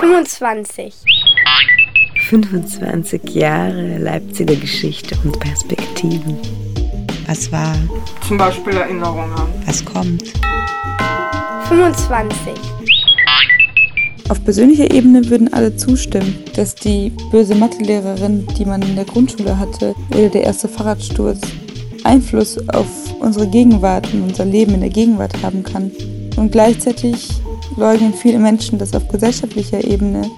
25. 25 Jahre Leipziger Geschichte und Perspektiven. Was war? Zum Beispiel Erinnerungen. Was kommt? 25. Auf persönlicher Ebene würden alle zustimmen, dass die böse Mathelehrerin, die man in der Grundschule hatte, oder der erste Fahrradsturz Einfluss auf unsere Gegenwart und unser Leben in der Gegenwart haben kann. Und gleichzeitig leugnen viele Menschen, dass auf gesellschaftlicher Ebene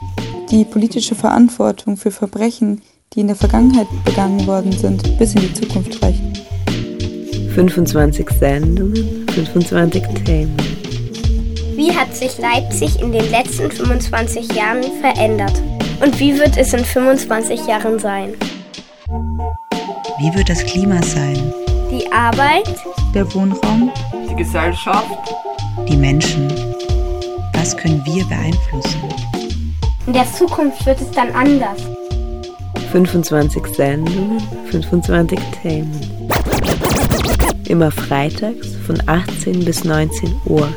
die politische Verantwortung für Verbrechen, die in der Vergangenheit begangen worden sind, bis in die Zukunft reicht. 25 Sendungen, 25 Themen. Wie hat sich Leipzig in den letzten 25 Jahren verändert? Und wie wird es in 25 Jahren sein? Wie wird das Klima sein? Die Arbeit? Der Wohnraum? Die Gesellschaft? Die Menschen? Was können wir beeinflussen? In der Zukunft wird es dann anders. 25 Sendungen, 25 Themen. Immer freitags von 18 bis 19 Uhr.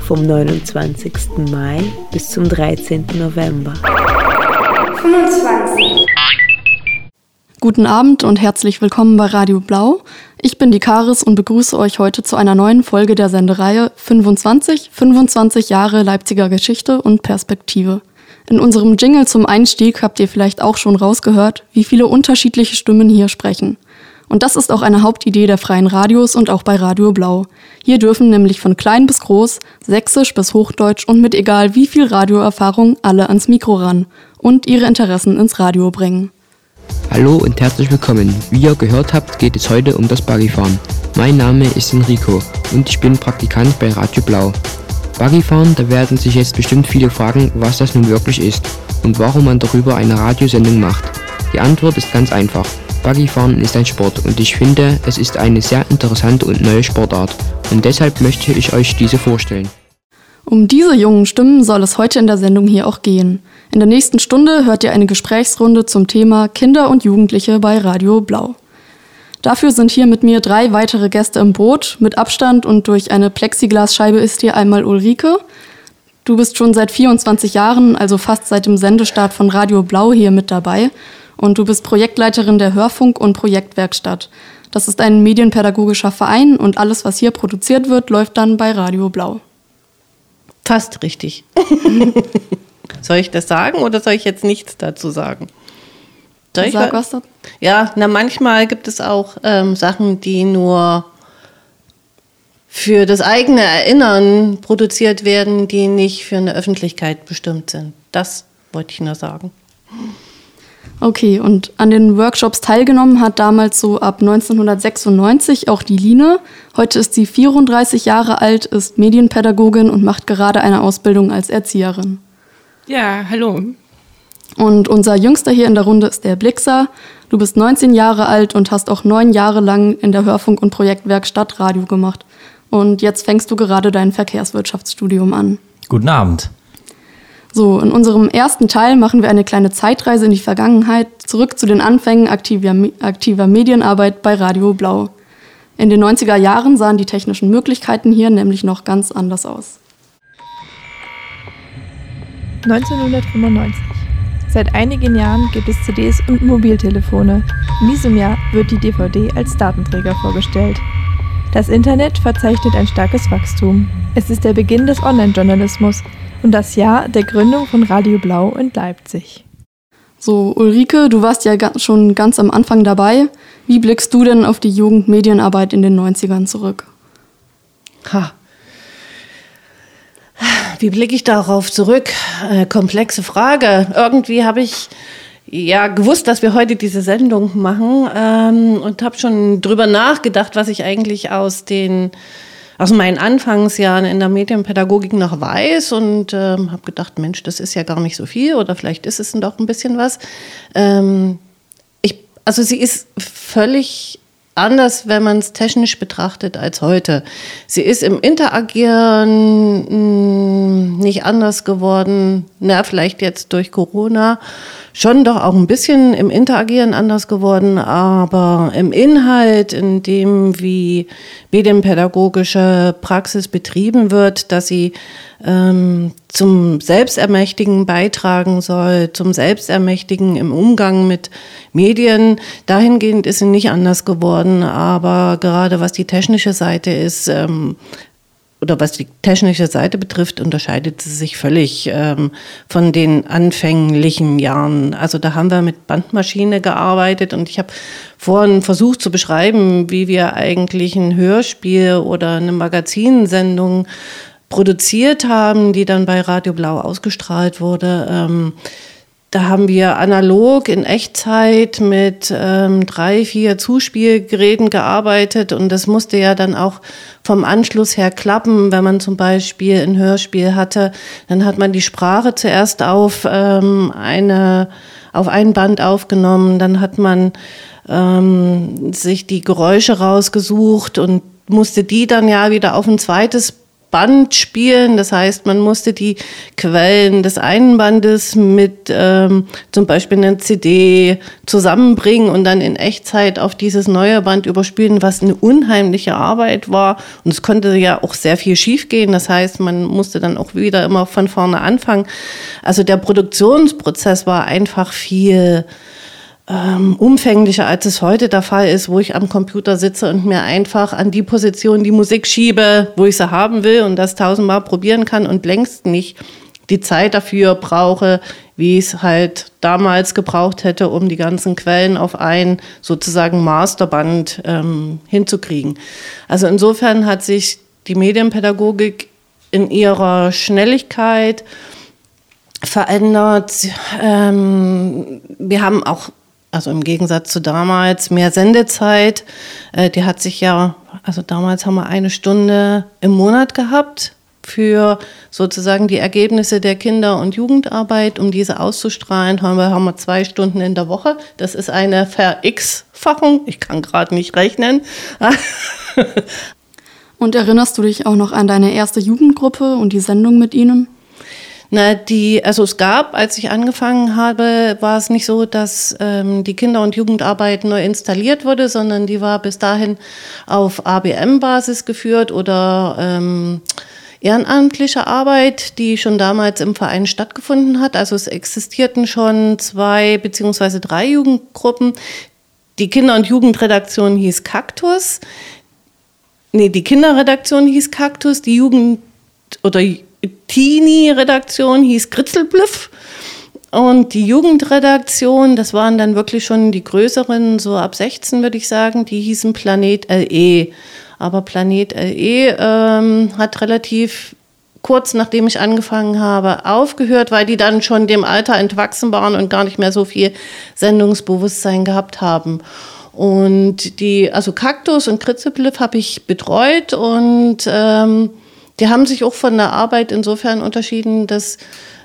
Vom 29. Mai bis zum 13. November. 25. Guten Abend und herzlich willkommen bei Radio Blau. Ich bin die Karis und begrüße euch heute zu einer neuen Folge der Sendereihe 25, 25 Jahre Leipziger Geschichte und Perspektive. In unserem Jingle zum Einstieg habt ihr vielleicht auch schon rausgehört, wie viele unterschiedliche Stimmen hier sprechen. Und das ist auch eine Hauptidee der freien Radios und auch bei Radio Blau. Hier dürfen nämlich von klein bis groß, sächsisch bis hochdeutsch und mit egal wie viel Radioerfahrung alle ans Mikro ran und ihre Interessen ins Radio bringen. Hallo und herzlich willkommen. Wie ihr gehört habt, geht es heute um das Buggyfahren. Mein Name ist Enrico und ich bin Praktikant bei Radio Blau. Buggyfahren, da werden sich jetzt bestimmt viele fragen, was das nun wirklich ist und warum man darüber eine Radiosendung macht. Die Antwort ist ganz einfach. Buggyfahren ist ein Sport und ich finde, es ist eine sehr interessante und neue Sportart und deshalb möchte ich euch diese vorstellen. Um diese jungen Stimmen soll es heute in der Sendung hier auch gehen. In der nächsten Stunde hört ihr eine Gesprächsrunde zum Thema Kinder und Jugendliche bei Radio Blau. Dafür sind hier mit mir drei weitere Gäste im Boot. Mit Abstand und durch eine Plexiglasscheibe ist hier einmal Ulrike. Du bist schon seit 24 Jahren, also fast seit dem Sendestart von Radio Blau hier mit dabei. Und du bist Projektleiterin der Hörfunk- und Projektwerkstatt. Das ist ein medienpädagogischer Verein und alles, was hier produziert wird, läuft dann bei Radio Blau. Fast richtig. soll ich das sagen oder soll ich jetzt nichts dazu sagen? Soll Sag was dazu. Ja, na manchmal gibt es auch ähm, Sachen, die nur für das eigene Erinnern produziert werden, die nicht für eine Öffentlichkeit bestimmt sind. Das wollte ich nur sagen. Okay, und an den Workshops teilgenommen hat damals so ab 1996 auch die Line. Heute ist sie 34 Jahre alt, ist Medienpädagogin und macht gerade eine Ausbildung als Erzieherin. Ja, hallo. Und unser Jüngster hier in der Runde ist der Blixer. Du bist 19 Jahre alt und hast auch neun Jahre lang in der Hörfunk- und Projektwerkstatt Radio gemacht. Und jetzt fängst du gerade dein Verkehrswirtschaftsstudium an. Guten Abend. So, in unserem ersten Teil machen wir eine kleine Zeitreise in die Vergangenheit, zurück zu den Anfängen aktiver, aktiver Medienarbeit bei Radio Blau. In den 90er Jahren sahen die technischen Möglichkeiten hier nämlich noch ganz anders aus. 1995. Seit einigen Jahren gibt es CDs und Mobiltelefone. In diesem Jahr wird die DVD als Datenträger vorgestellt. Das Internet verzeichnet ein starkes Wachstum. Es ist der Beginn des Online-Journalismus und das Jahr der Gründung von Radio Blau in Leipzig. So, Ulrike, du warst ja schon ganz am Anfang dabei. Wie blickst du denn auf die Jugendmedienarbeit in den 90ern zurück? Ha. Wie blicke ich darauf zurück? Äh, komplexe Frage. Irgendwie habe ich ja gewusst, dass wir heute diese Sendung machen ähm, und habe schon drüber nachgedacht, was ich eigentlich aus den aus meinen Anfangsjahren in der Medienpädagogik noch weiß und ähm, habe gedacht, Mensch, das ist ja gar nicht so viel oder vielleicht ist es doch ein bisschen was. Ähm, ich, also sie ist völlig anders, wenn man es technisch betrachtet als heute. Sie ist im Interagieren mh, hm, nicht anders geworden, na, vielleicht jetzt durch Corona schon doch auch ein bisschen im Interagieren anders geworden, aber im Inhalt, in dem, wie medienpädagogische Praxis betrieben wird, dass sie ähm, zum Selbstermächtigen beitragen soll, zum Selbstermächtigen im Umgang mit Medien. Dahingehend ist sie nicht anders geworden, aber gerade was die technische Seite ist, ähm, oder was die technische Seite betrifft, unterscheidet sie sich völlig ähm, von den anfänglichen Jahren. Also da haben wir mit Bandmaschine gearbeitet und ich habe vorhin versucht zu beschreiben, wie wir eigentlich ein Hörspiel oder eine Magazinsendung produziert haben, die dann bei Radio Blau ausgestrahlt wurde. Ähm, da haben wir analog in Echtzeit mit ähm, drei, vier Zuspielgeräten gearbeitet und das musste ja dann auch vom Anschluss her klappen. Wenn man zum Beispiel ein Hörspiel hatte, dann hat man die Sprache zuerst auf ähm, eine auf ein Band aufgenommen, dann hat man ähm, sich die Geräusche rausgesucht und musste die dann ja wieder auf ein zweites Band spielen. Das heißt, man musste die Quellen des einen Bandes mit ähm, zum Beispiel einer CD zusammenbringen und dann in Echtzeit auf dieses neue Band überspielen, was eine unheimliche Arbeit war. Und es konnte ja auch sehr viel schiefgehen. Das heißt, man musste dann auch wieder immer von vorne anfangen. Also der Produktionsprozess war einfach viel ähm, umfänglicher, als es heute der Fall ist, wo ich am Computer sitze und mir einfach an die Position die Musik schiebe, wo ich sie haben will und das tausendmal probieren kann und längst nicht die Zeit dafür brauche, wie ich es halt damals gebraucht hätte, um die ganzen Quellen auf ein sozusagen Masterband ähm, hinzukriegen. Also insofern hat sich die Medienpädagogik in ihrer Schnelligkeit verändert. Ähm, wir haben auch also im Gegensatz zu damals, mehr Sendezeit. Äh, die hat sich ja, also damals haben wir eine Stunde im Monat gehabt für sozusagen die Ergebnisse der Kinder- und Jugendarbeit, um diese auszustrahlen, haben wir, haben wir zwei Stunden in der Woche. Das ist eine Ver-X-Fachung. Ich kann gerade nicht rechnen. und erinnerst du dich auch noch an deine erste Jugendgruppe und die Sendung mit ihnen? Na, die, also es gab, als ich angefangen habe, war es nicht so, dass ähm, die Kinder- und Jugendarbeit neu installiert wurde, sondern die war bis dahin auf ABM-Basis geführt oder ähm, ehrenamtliche Arbeit, die schon damals im Verein stattgefunden hat. Also es existierten schon zwei beziehungsweise drei Jugendgruppen. Die Kinder- und Jugendredaktion hieß Kaktus. Nee, die Kinderredaktion hieß Kaktus, die Jugend- oder Teenie-Redaktion hieß Kritzelblüff. Und die Jugendredaktion, das waren dann wirklich schon die größeren, so ab 16 würde ich sagen, die hießen Planet LE. Aber Planet LE ähm, hat relativ kurz nachdem ich angefangen habe, aufgehört, weil die dann schon dem Alter entwachsen waren und gar nicht mehr so viel Sendungsbewusstsein gehabt haben. Und die, also Kaktus und Kritzelbliff habe ich betreut und ähm, die haben sich auch von der Arbeit insofern unterschieden, dass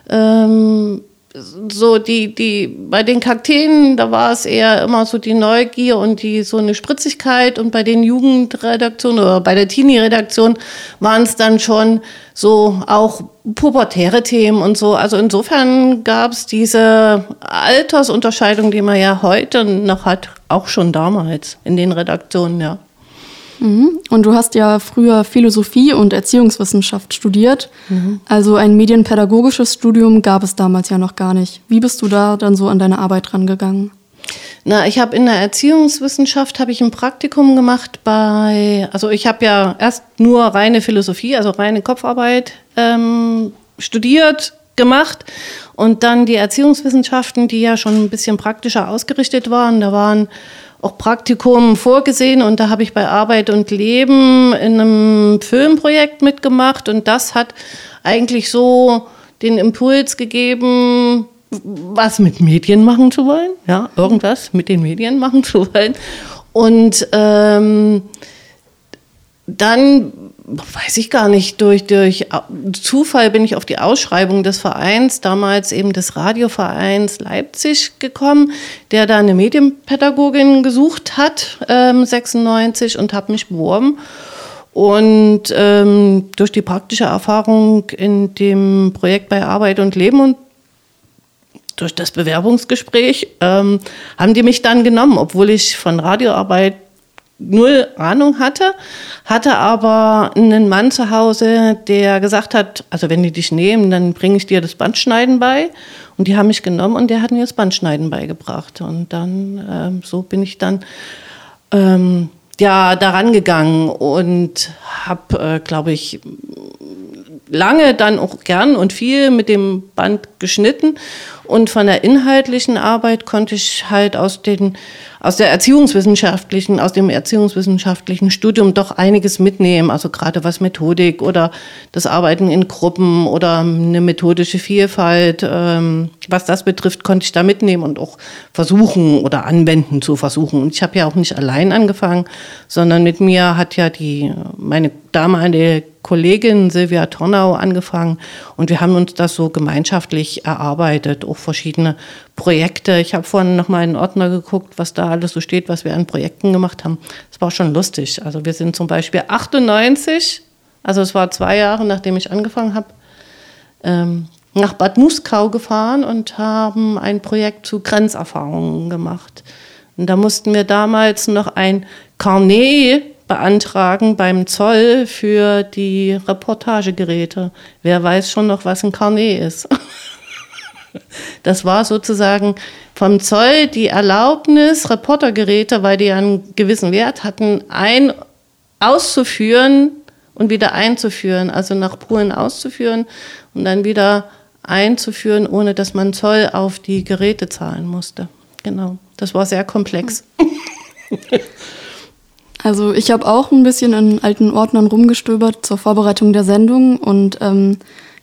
ähm, so die, die, bei den Kakteen, da war es eher immer so die Neugier und die so eine Spritzigkeit und bei den Jugendredaktionen oder bei der Teenie-Redaktion waren es dann schon so auch pubertäre Themen und so. Also insofern gab es diese Altersunterscheidung, die man ja heute noch hat, auch schon damals in den Redaktionen, ja. Mhm. Und du hast ja früher Philosophie und Erziehungswissenschaft studiert. Mhm. Also ein medienpädagogisches Studium gab es damals ja noch gar nicht. Wie bist du da dann so an deine Arbeit rangegangen? Na, ich habe in der Erziehungswissenschaft habe ich ein Praktikum gemacht bei, also ich habe ja erst nur reine Philosophie, also reine Kopfarbeit ähm, studiert, gemacht und dann die Erziehungswissenschaften, die ja schon ein bisschen praktischer ausgerichtet waren. Da waren auch Praktikum vorgesehen und da habe ich bei Arbeit und Leben in einem Filmprojekt mitgemacht und das hat eigentlich so den Impuls gegeben, was mit Medien machen zu wollen, ja, irgendwas mit den Medien machen zu wollen. Und ähm, dann weiß ich gar nicht, durch, durch Zufall bin ich auf die Ausschreibung des Vereins, damals eben des Radiovereins Leipzig gekommen, der da eine Medienpädagogin gesucht hat, ähm, 96, und habe mich beworben. Und ähm, durch die praktische Erfahrung in dem Projekt bei Arbeit und Leben und durch das Bewerbungsgespräch ähm, haben die mich dann genommen, obwohl ich von Radioarbeit null Ahnung hatte, hatte aber einen Mann zu Hause, der gesagt hat, also wenn die dich nehmen, dann bringe ich dir das Bandschneiden bei. Und die haben mich genommen und der hat mir das Bandschneiden beigebracht. Und dann, ähm, so bin ich dann ähm, ja daran gegangen und habe, äh, glaube ich, lange dann auch gern und viel mit dem Band geschnitten und von der inhaltlichen Arbeit konnte ich halt aus den aus der erziehungswissenschaftlichen, aus dem erziehungswissenschaftlichen Studium doch einiges mitnehmen. Also gerade was Methodik oder das Arbeiten in Gruppen oder eine methodische Vielfalt, ähm, was das betrifft, konnte ich da mitnehmen und auch versuchen oder anwenden zu versuchen. Und ich habe ja auch nicht allein angefangen, sondern mit mir hat ja die meine damalige Kollegin Silvia Tornau angefangen und wir haben uns das so gemeinschaftlich erarbeitet, auch verschiedene Projekte. Ich habe vorhin noch mal in den Ordner geguckt, was da alles so steht, was wir an Projekten gemacht haben. Es war schon lustig. Also wir sind zum Beispiel 98, also es war zwei Jahre, nachdem ich angefangen habe, ähm, nach Bad Muskau gefahren und haben ein Projekt zu Grenzerfahrungen gemacht. Und da mussten wir damals noch ein Carnet beantragen beim Zoll für die Reportagegeräte. Wer weiß schon noch, was ein Carnet ist? Das war sozusagen vom Zoll die Erlaubnis, Reportergeräte, weil die einen gewissen Wert hatten, ein auszuführen und wieder einzuführen, also nach Polen auszuführen und dann wieder einzuführen, ohne dass man Zoll auf die Geräte zahlen musste. Genau, das war sehr komplex. Also ich habe auch ein bisschen in alten Ordnern rumgestöbert zur Vorbereitung der Sendung und ähm,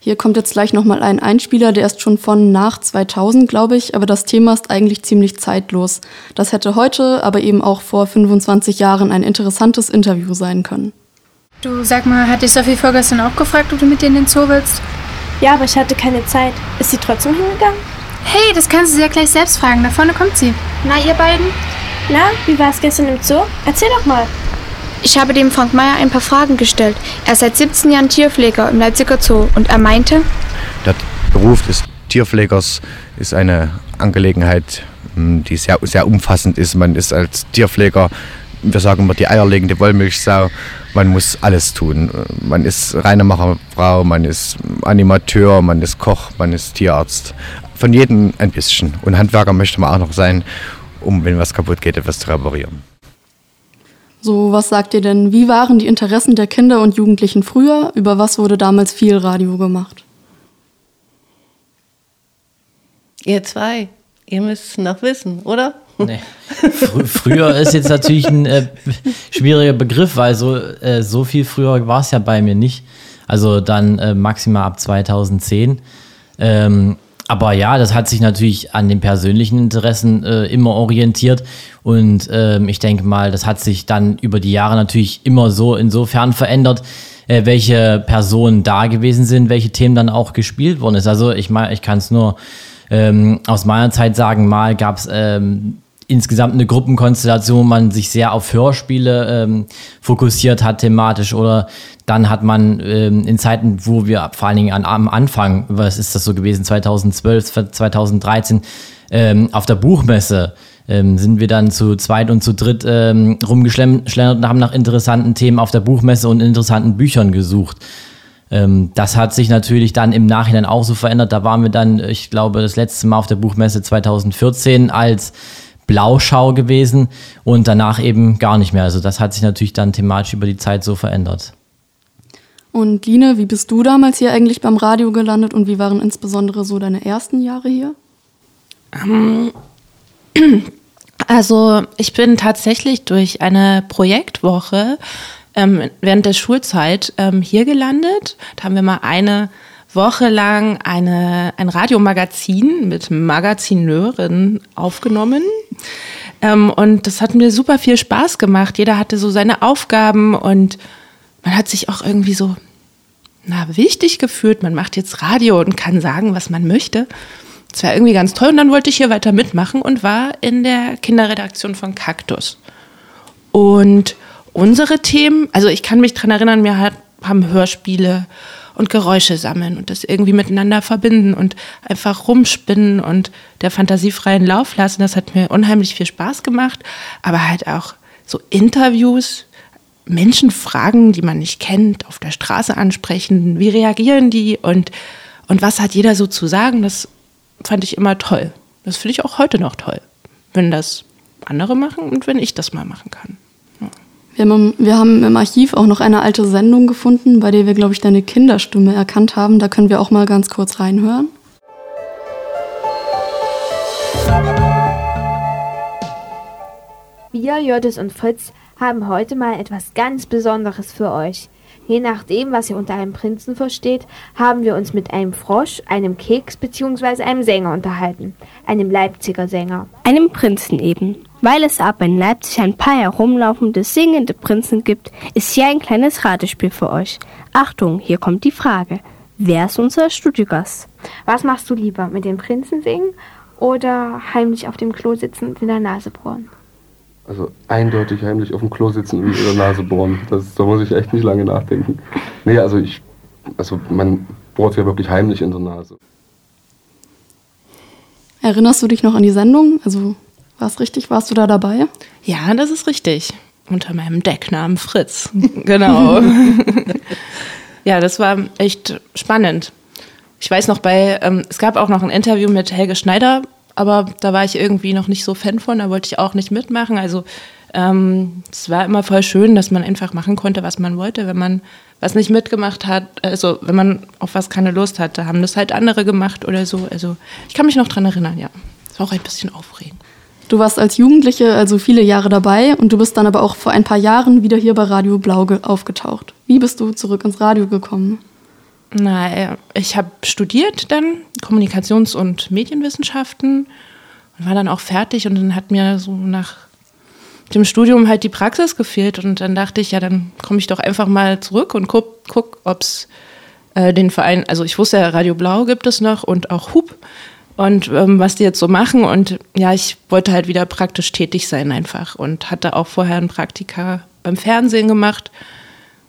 hier kommt jetzt gleich nochmal ein Einspieler, der ist schon von nach 2000, glaube ich, aber das Thema ist eigentlich ziemlich zeitlos. Das hätte heute, aber eben auch vor 25 Jahren ein interessantes Interview sein können. Du sag mal, hat dich Sophie vorgestern auch gefragt, ob du mit denen in den Zoo willst? Ja, aber ich hatte keine Zeit. Ist sie trotzdem hingegangen? Hey, das kannst du sie ja gleich selbst fragen. Da vorne kommt sie. Na, ihr beiden? Na, wie war es gestern im Zoo? Erzähl doch mal. Ich habe dem Frank Meyer ein paar Fragen gestellt. Er ist seit 17 Jahren Tierpfleger im Leipziger Zoo und er meinte, der Beruf des Tierpflegers ist eine Angelegenheit, hm, die sehr, sehr umfassend ist. Man ist als Tierpfleger, wir sagen immer die eierlegende Wollmilchsau, man muss alles tun. Man ist Reinemacherfrau, man ist Animateur, man ist Koch, man ist Tierarzt. Von jedem ein bisschen. Und Handwerker möchte man auch noch sein, um, wenn was kaputt geht, etwas zu reparieren. So, was sagt ihr denn? Wie waren die Interessen der Kinder und Jugendlichen früher? Über was wurde damals viel Radio gemacht? Ihr zwei, ihr müsst es noch wissen, oder? Nee. Fr früher ist jetzt natürlich ein äh, schwieriger Begriff, weil so, äh, so viel früher war es ja bei mir nicht. Also dann äh, maximal ab 2010. Ähm, aber ja, das hat sich natürlich an den persönlichen Interessen äh, immer orientiert. Und ähm, ich denke mal, das hat sich dann über die Jahre natürlich immer so insofern verändert, äh, welche Personen da gewesen sind, welche Themen dann auch gespielt worden ist. Also ich meine, ich kann es nur ähm, aus meiner Zeit sagen, mal gab es ähm, insgesamt eine Gruppenkonstellation, man sich sehr auf Hörspiele ähm, fokussiert hat thematisch oder dann hat man ähm, in Zeiten, wo wir vor allen Dingen an, am Anfang, was ist das so gewesen, 2012, 2013, ähm, auf der Buchmesse ähm, sind wir dann zu zweit und zu dritt ähm, rumgeschlendert und haben nach interessanten Themen auf der Buchmesse und interessanten Büchern gesucht. Ähm, das hat sich natürlich dann im Nachhinein auch so verändert. Da waren wir dann, ich glaube, das letzte Mal auf der Buchmesse 2014 als Blauschau gewesen und danach eben gar nicht mehr. Also das hat sich natürlich dann thematisch über die Zeit so verändert. Und Line, wie bist du damals hier eigentlich beim Radio gelandet und wie waren insbesondere so deine ersten Jahre hier? Ähm, also ich bin tatsächlich durch eine Projektwoche ähm, während der Schulzeit ähm, hier gelandet. Da haben wir mal eine Woche lang eine, ein Radiomagazin mit Magazineurin aufgenommen. Ähm, und das hat mir super viel Spaß gemacht. Jeder hatte so seine Aufgaben und man hat sich auch irgendwie so na, wichtig gefühlt. Man macht jetzt Radio und kann sagen, was man möchte. Das war irgendwie ganz toll. Und dann wollte ich hier weiter mitmachen und war in der Kinderredaktion von Kaktus. Und unsere Themen, also ich kann mich daran erinnern, wir haben Hörspiele und Geräusche sammeln und das irgendwie miteinander verbinden und einfach rumspinnen und der Fantasie freien Lauf lassen. Das hat mir unheimlich viel Spaß gemacht, aber halt auch so Interviews, Menschen fragen, die man nicht kennt, auf der Straße ansprechen, wie reagieren die und, und was hat jeder so zu sagen, das fand ich immer toll. Das finde ich auch heute noch toll, wenn das andere machen und wenn ich das mal machen kann. Wir, haben, wir haben im Archiv auch noch eine alte Sendung gefunden, bei der wir, glaube ich, deine Kinderstimme erkannt haben. Da können wir auch mal ganz kurz reinhören. Wir, Jördis und Fritz, haben heute mal etwas ganz Besonderes für euch. Je nachdem, was ihr unter einem Prinzen versteht, haben wir uns mit einem Frosch, einem Keks bzw. einem Sänger unterhalten. Einem Leipziger Sänger. Einem Prinzen eben. Weil es aber in Leipzig ein paar herumlaufende, singende Prinzen gibt, ist hier ein kleines Ratespiel für euch. Achtung, hier kommt die Frage. Wer ist unser Studiogast? Was machst du lieber, mit dem Prinzen singen oder heimlich auf dem Klo sitzen und in der Nase bohren? Also eindeutig heimlich auf dem Klo sitzen und in der Nase bohren. Das, da muss ich echt nicht lange nachdenken. Nee, also ich, also man bohrt ja wirklich heimlich in der Nase. Erinnerst du dich noch an die Sendung? Also war es richtig? Warst du da dabei? Ja, das ist richtig. Unter meinem Decknamen Fritz. genau. ja, das war echt spannend. Ich weiß noch bei, ähm, es gab auch noch ein Interview mit Helge Schneider aber da war ich irgendwie noch nicht so Fan von, da wollte ich auch nicht mitmachen. Also ähm, es war immer voll schön, dass man einfach machen konnte, was man wollte. Wenn man was nicht mitgemacht hat, also wenn man auf was keine Lust hatte, haben das halt andere gemacht oder so. Also ich kann mich noch dran erinnern, ja. Es war auch ein bisschen aufregend. Du warst als Jugendliche also viele Jahre dabei und du bist dann aber auch vor ein paar Jahren wieder hier bei Radio Blau aufgetaucht. Wie bist du zurück ins Radio gekommen? Na, ich habe studiert dann Kommunikations- und Medienwissenschaften und war dann auch fertig und dann hat mir so nach dem Studium halt die Praxis gefehlt und dann dachte ich, ja, dann komme ich doch einfach mal zurück und guck, guck ob es äh, den Verein, also ich wusste ja, Radio Blau gibt es noch und auch Hub und ähm, was die jetzt so machen und ja, ich wollte halt wieder praktisch tätig sein einfach und hatte auch vorher ein Praktika beim Fernsehen gemacht.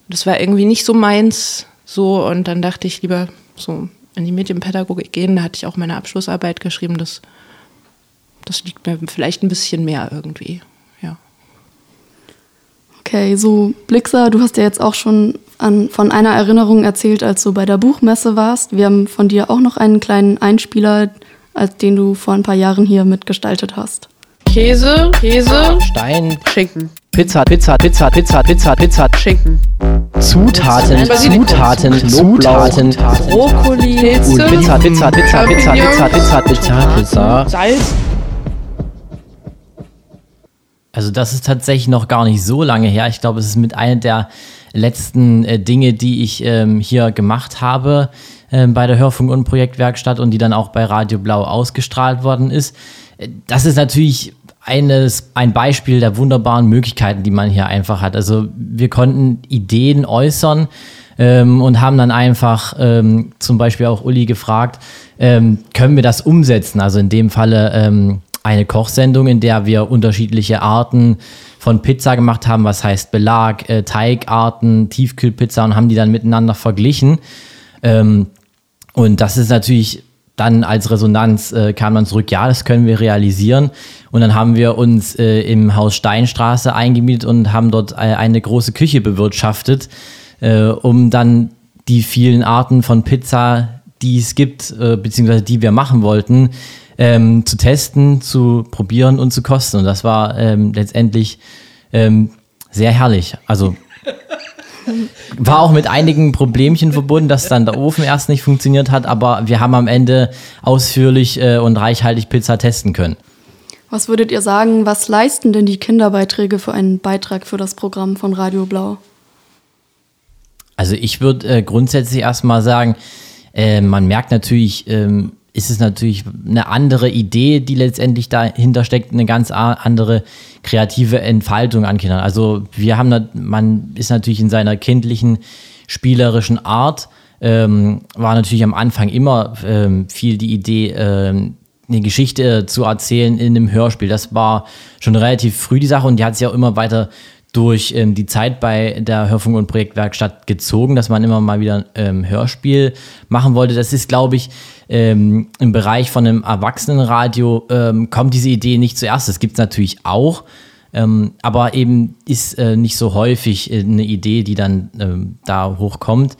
Das war irgendwie nicht so meins, so, und dann dachte ich lieber so in die Medienpädagogik gehen. Da hatte ich auch meine Abschlussarbeit geschrieben. Das, das liegt mir vielleicht ein bisschen mehr irgendwie. Ja. Okay, so Blixer, du hast ja jetzt auch schon an, von einer Erinnerung erzählt, als du bei der Buchmesse warst. Wir haben von dir auch noch einen kleinen Einspieler, als den du vor ein paar Jahren hier mitgestaltet hast. Käse, Käse, Stein, Schinken. Pizza, Pizza, Pizza, Pizza, Pizza, Pizza, Schinken. Zutaten, Zutaten, Zutaten, Brokkoli, Pilze, Pizza, Pizza, Pizza, Pizza, Pizza, Pizza, Pizza, Pizza. Salz. Also das ist tatsächlich noch gar nicht so lange her. Ich glaube, es ist mit einer der letzten äh, Dinge, die ich ähm, hier gemacht habe äh, bei der Hörfunk- und Projektwerkstatt und die dann auch bei Radio Blau ausgestrahlt worden ist. Äh, das ist natürlich eines, ein Beispiel der wunderbaren Möglichkeiten, die man hier einfach hat. Also wir konnten Ideen äußern ähm, und haben dann einfach ähm, zum Beispiel auch Uli gefragt, ähm, können wir das umsetzen? Also in dem Falle ähm, eine Kochsendung, in der wir unterschiedliche Arten von Pizza gemacht haben, was heißt Belag, äh, Teigarten, Tiefkühlpizza und haben die dann miteinander verglichen. Ähm, und das ist natürlich dann als Resonanz äh, kam dann zurück, ja, das können wir realisieren. Und dann haben wir uns äh, im Haus Steinstraße eingemietet und haben dort äh, eine große Küche bewirtschaftet, äh, um dann die vielen Arten von Pizza, die es gibt, äh, beziehungsweise die wir machen wollten, ähm, zu testen, zu probieren und zu kosten. Und das war ähm, letztendlich ähm, sehr herrlich. Also war auch mit einigen Problemchen verbunden, dass dann der Ofen erst nicht funktioniert hat, aber wir haben am Ende ausführlich äh, und reichhaltig Pizza testen können. Was würdet ihr sagen, was leisten denn die Kinderbeiträge für einen Beitrag für das Programm von Radio Blau? Also ich würde äh, grundsätzlich erstmal sagen, äh, man merkt natürlich, ähm, ist es natürlich eine andere Idee, die letztendlich dahinter steckt, eine ganz andere kreative Entfaltung an Kindern. Also wir haben, man ist natürlich in seiner kindlichen, spielerischen Art, ähm, war natürlich am Anfang immer ähm, viel die Idee, ähm, eine Geschichte zu erzählen in einem Hörspiel. Das war schon relativ früh die Sache und die hat sich auch immer weiter durch ähm, die Zeit bei der Hörfunk- und Projektwerkstatt gezogen, dass man immer mal wieder ein ähm, Hörspiel machen wollte. Das ist, glaube ich, ähm, im Bereich von einem Erwachsenenradio ähm, kommt diese Idee nicht zuerst. Das gibt es natürlich auch. Ähm, aber eben ist äh, nicht so häufig äh, eine Idee, die dann ähm, da hochkommt.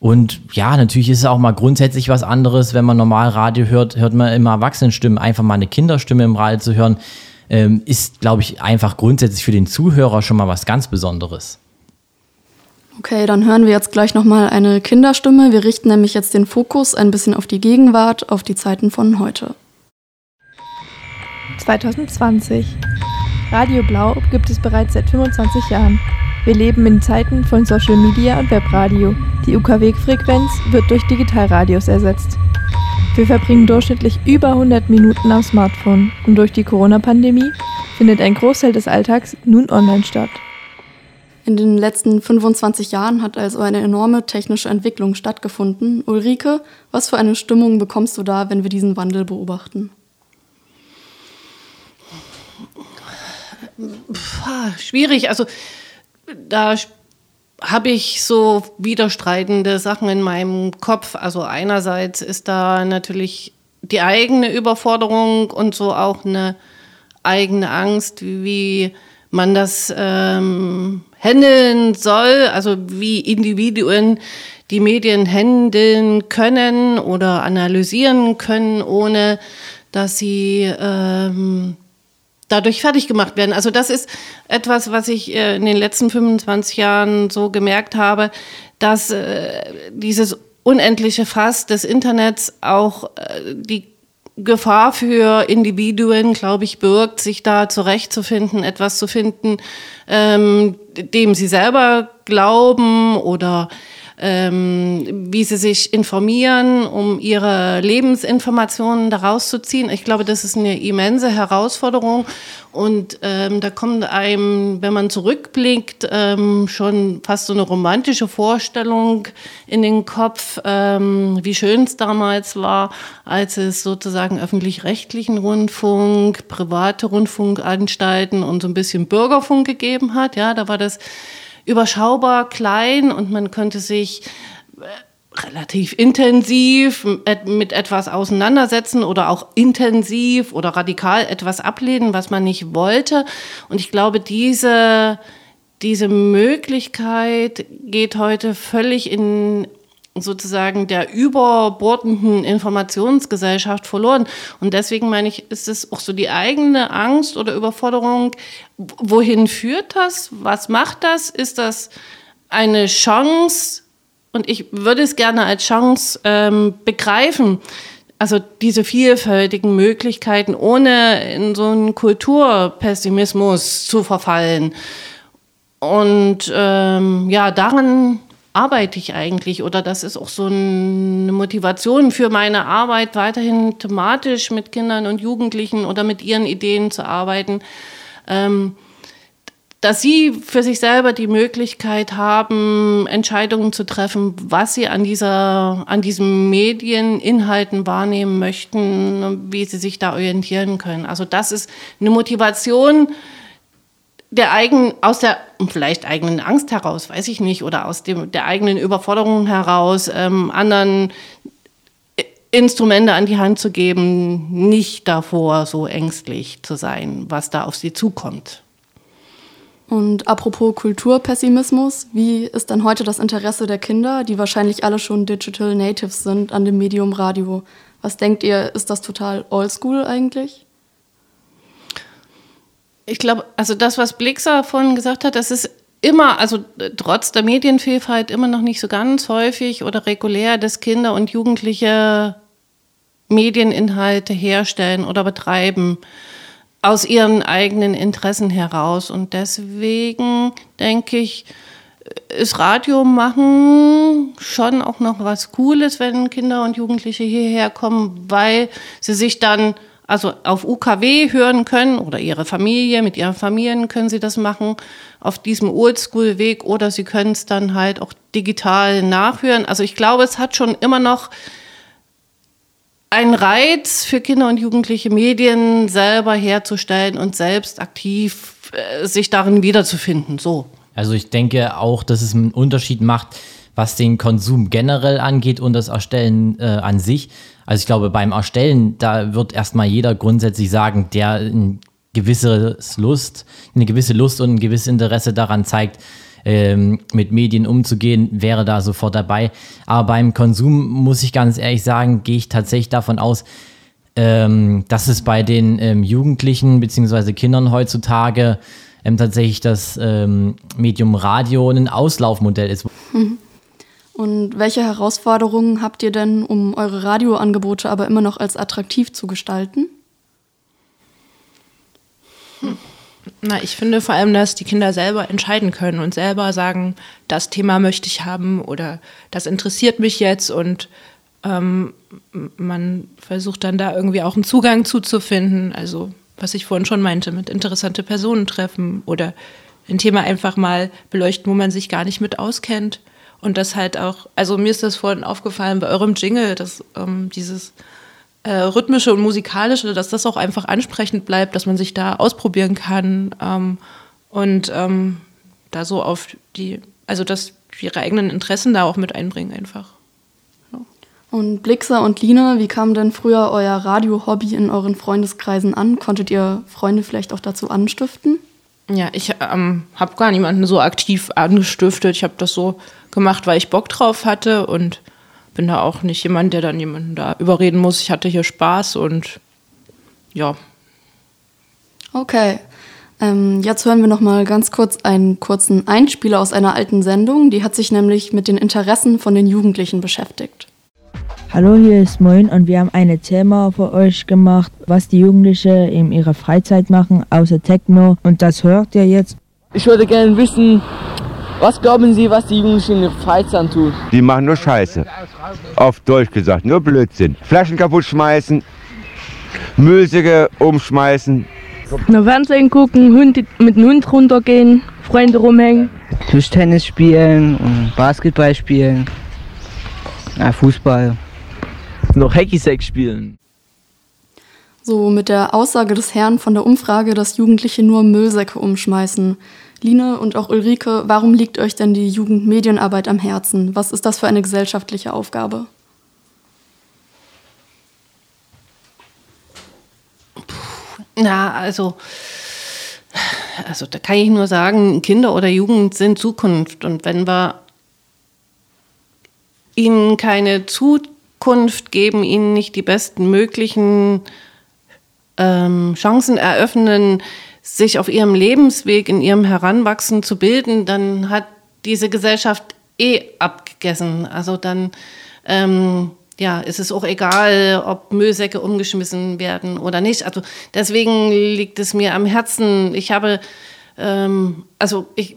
Und ja, natürlich ist es auch mal grundsätzlich was anderes, wenn man normal Radio hört, hört man immer Erwachsenenstimmen. Einfach mal eine Kinderstimme im Radio zu hören, ähm, ist, glaube ich, einfach grundsätzlich für den Zuhörer schon mal was ganz Besonderes. Okay, dann hören wir jetzt gleich nochmal eine Kinderstimme. Wir richten nämlich jetzt den Fokus ein bisschen auf die Gegenwart, auf die Zeiten von heute. 2020. Radio Blau gibt es bereits seit 25 Jahren. Wir leben in Zeiten von Social Media und Webradio. Die UKW-Frequenz wird durch Digitalradios ersetzt. Wir verbringen durchschnittlich über 100 Minuten am Smartphone und durch die Corona-Pandemie findet ein Großteil des Alltags nun online statt. In den letzten 25 Jahren hat also eine enorme technische Entwicklung stattgefunden. Ulrike, was für eine Stimmung bekommst du da, wenn wir diesen Wandel beobachten? Puh, schwierig. Also da habe ich so widerstreitende Sachen in meinem Kopf. Also einerseits ist da natürlich die eigene Überforderung und so auch eine eigene Angst, wie man das ähm, handeln soll, also wie Individuen die Medien handeln können oder analysieren können, ohne dass sie ähm, dadurch fertig gemacht werden. Also das ist etwas, was ich äh, in den letzten 25 Jahren so gemerkt habe, dass äh, dieses unendliche Fass des Internets auch äh, die Gefahr für Individuen, glaube ich, birgt, sich da zurechtzufinden, etwas zu finden, ähm, dem sie selber glauben oder ähm, wie sie sich informieren, um ihre Lebensinformationen daraus zu ziehen. Ich glaube, das ist eine immense Herausforderung und ähm, da kommt einem, wenn man zurückblickt, ähm, schon fast so eine romantische Vorstellung in den Kopf, ähm, wie schön es damals war, als es sozusagen öffentlich-rechtlichen Rundfunk, private Rundfunkanstalten und so ein bisschen Bürgerfunk gegeben hat. Ja, da war das überschaubar klein und man könnte sich äh, relativ intensiv mit etwas auseinandersetzen oder auch intensiv oder radikal etwas ablehnen, was man nicht wollte. Und ich glaube, diese, diese Möglichkeit geht heute völlig in sozusagen der überbordenden Informationsgesellschaft verloren. Und deswegen meine ich, ist es auch so die eigene Angst oder Überforderung. Wohin führt das? Was macht das? Ist das eine Chance? Und ich würde es gerne als Chance ähm, begreifen. Also diese vielfältigen Möglichkeiten, ohne in so einen Kulturpessimismus zu verfallen. Und ähm, ja, daran arbeite ich eigentlich? Oder das ist auch so eine Motivation für meine Arbeit, weiterhin thematisch mit Kindern und Jugendlichen oder mit ihren Ideen zu arbeiten. Ähm, dass sie für sich selber die Möglichkeit haben, Entscheidungen zu treffen, was sie an dieser, an diesen Medieninhalten wahrnehmen möchten, wie sie sich da orientieren können. Also das ist eine Motivation, der eigenen, aus der vielleicht eigenen Angst heraus, weiß ich nicht, oder aus dem, der eigenen Überforderung heraus, ähm, anderen Instrumente an die Hand zu geben, nicht davor so ängstlich zu sein, was da auf sie zukommt. Und apropos Kulturpessimismus, wie ist denn heute das Interesse der Kinder, die wahrscheinlich alle schon Digital Natives sind, an dem Medium Radio? Was denkt ihr, ist das total oldschool eigentlich? Ich glaube, also das, was Blixer vorhin gesagt hat, das ist immer, also trotz der Medienvielfalt immer noch nicht so ganz häufig oder regulär, dass Kinder und Jugendliche Medieninhalte herstellen oder betreiben aus ihren eigenen Interessen heraus. Und deswegen denke ich, ist Radio machen schon auch noch was Cooles, wenn Kinder und Jugendliche hierher kommen, weil sie sich dann also auf UKW hören können oder ihre Familie, mit ihren Familien können sie das machen auf diesem Oldschool-Weg oder sie können es dann halt auch digital nachhören. Also ich glaube, es hat schon immer noch einen Reiz für Kinder und Jugendliche, Medien selber herzustellen und selbst aktiv äh, sich darin wiederzufinden. So. Also ich denke auch, dass es einen Unterschied macht, was den Konsum generell angeht und das Erstellen äh, an sich. Also ich glaube, beim Erstellen, da wird erstmal jeder grundsätzlich sagen, der ein gewisses Lust, eine gewisse Lust und ein gewisses Interesse daran zeigt, ähm, mit Medien umzugehen, wäre da sofort dabei. Aber beim Konsum muss ich ganz ehrlich sagen, gehe ich tatsächlich davon aus, ähm, dass es bei den ähm, Jugendlichen bzw. Kindern heutzutage ähm, tatsächlich das ähm, Medium Radio ein Auslaufmodell ist. Mhm. Und welche Herausforderungen habt ihr denn, um eure Radioangebote aber immer noch als attraktiv zu gestalten? Hm. Na, ich finde vor allem, dass die Kinder selber entscheiden können und selber sagen, das Thema möchte ich haben oder das interessiert mich jetzt und ähm, man versucht dann da irgendwie auch einen Zugang zuzufinden. Also was ich vorhin schon meinte, mit interessante Personen treffen oder ein Thema einfach mal beleuchten, wo man sich gar nicht mit auskennt. Und das halt auch, also mir ist das vorhin aufgefallen bei eurem Jingle, dass ähm, dieses äh, rhythmische und musikalische, dass das auch einfach ansprechend bleibt, dass man sich da ausprobieren kann ähm, und ähm, da so auf die, also dass ihre eigenen Interessen da auch mit einbringen einfach. Und Blixer und Lina, wie kam denn früher euer Radio-Hobby in euren Freundeskreisen an? Konntet ihr Freunde vielleicht auch dazu anstiften? Ja, ich ähm, habe gar niemanden so aktiv angestiftet. Ich habe das so gemacht, weil ich Bock drauf hatte und bin da auch nicht jemand, der dann jemanden da überreden muss. Ich hatte hier Spaß und ja. Okay. Ähm, jetzt hören wir noch mal ganz kurz einen kurzen Einspieler aus einer alten Sendung. Die hat sich nämlich mit den Interessen von den Jugendlichen beschäftigt. Hallo, hier ist Moin und wir haben ein Thema für euch gemacht, was die Jugendlichen in ihrer Freizeit machen, außer Techno. Und das hört ihr jetzt. Ich würde gerne wissen, was glauben Sie, was die Jugendlichen in Freizeit tun? Die machen nur Scheiße. Auf Deutsch gesagt, nur Blödsinn. Flaschen kaputt schmeißen, Müllsäcke umschmeißen. Nur Fernsehen gucken, Hund, mit dem Hund runtergehen, Freunde rumhängen. Tischtennis spielen und Basketball spielen. Ja, Fußball noch Hacky-Sack spielen. So mit der Aussage des Herrn von der Umfrage, dass Jugendliche nur Müllsäcke umschmeißen. Line und auch Ulrike, warum liegt euch denn die Jugendmedienarbeit am Herzen? Was ist das für eine gesellschaftliche Aufgabe? Na, also, also da kann ich nur sagen, Kinder oder Jugend sind Zukunft. Und wenn wir ihnen keine Zukunft geben ihnen nicht die besten möglichen ähm, Chancen eröffnen, sich auf ihrem Lebensweg, in ihrem Heranwachsen zu bilden, dann hat diese Gesellschaft eh abgegessen. Also dann ähm, ja, ist es auch egal, ob Müllsäcke umgeschmissen werden oder nicht. Also deswegen liegt es mir am Herzen. Ich habe ähm, also ich,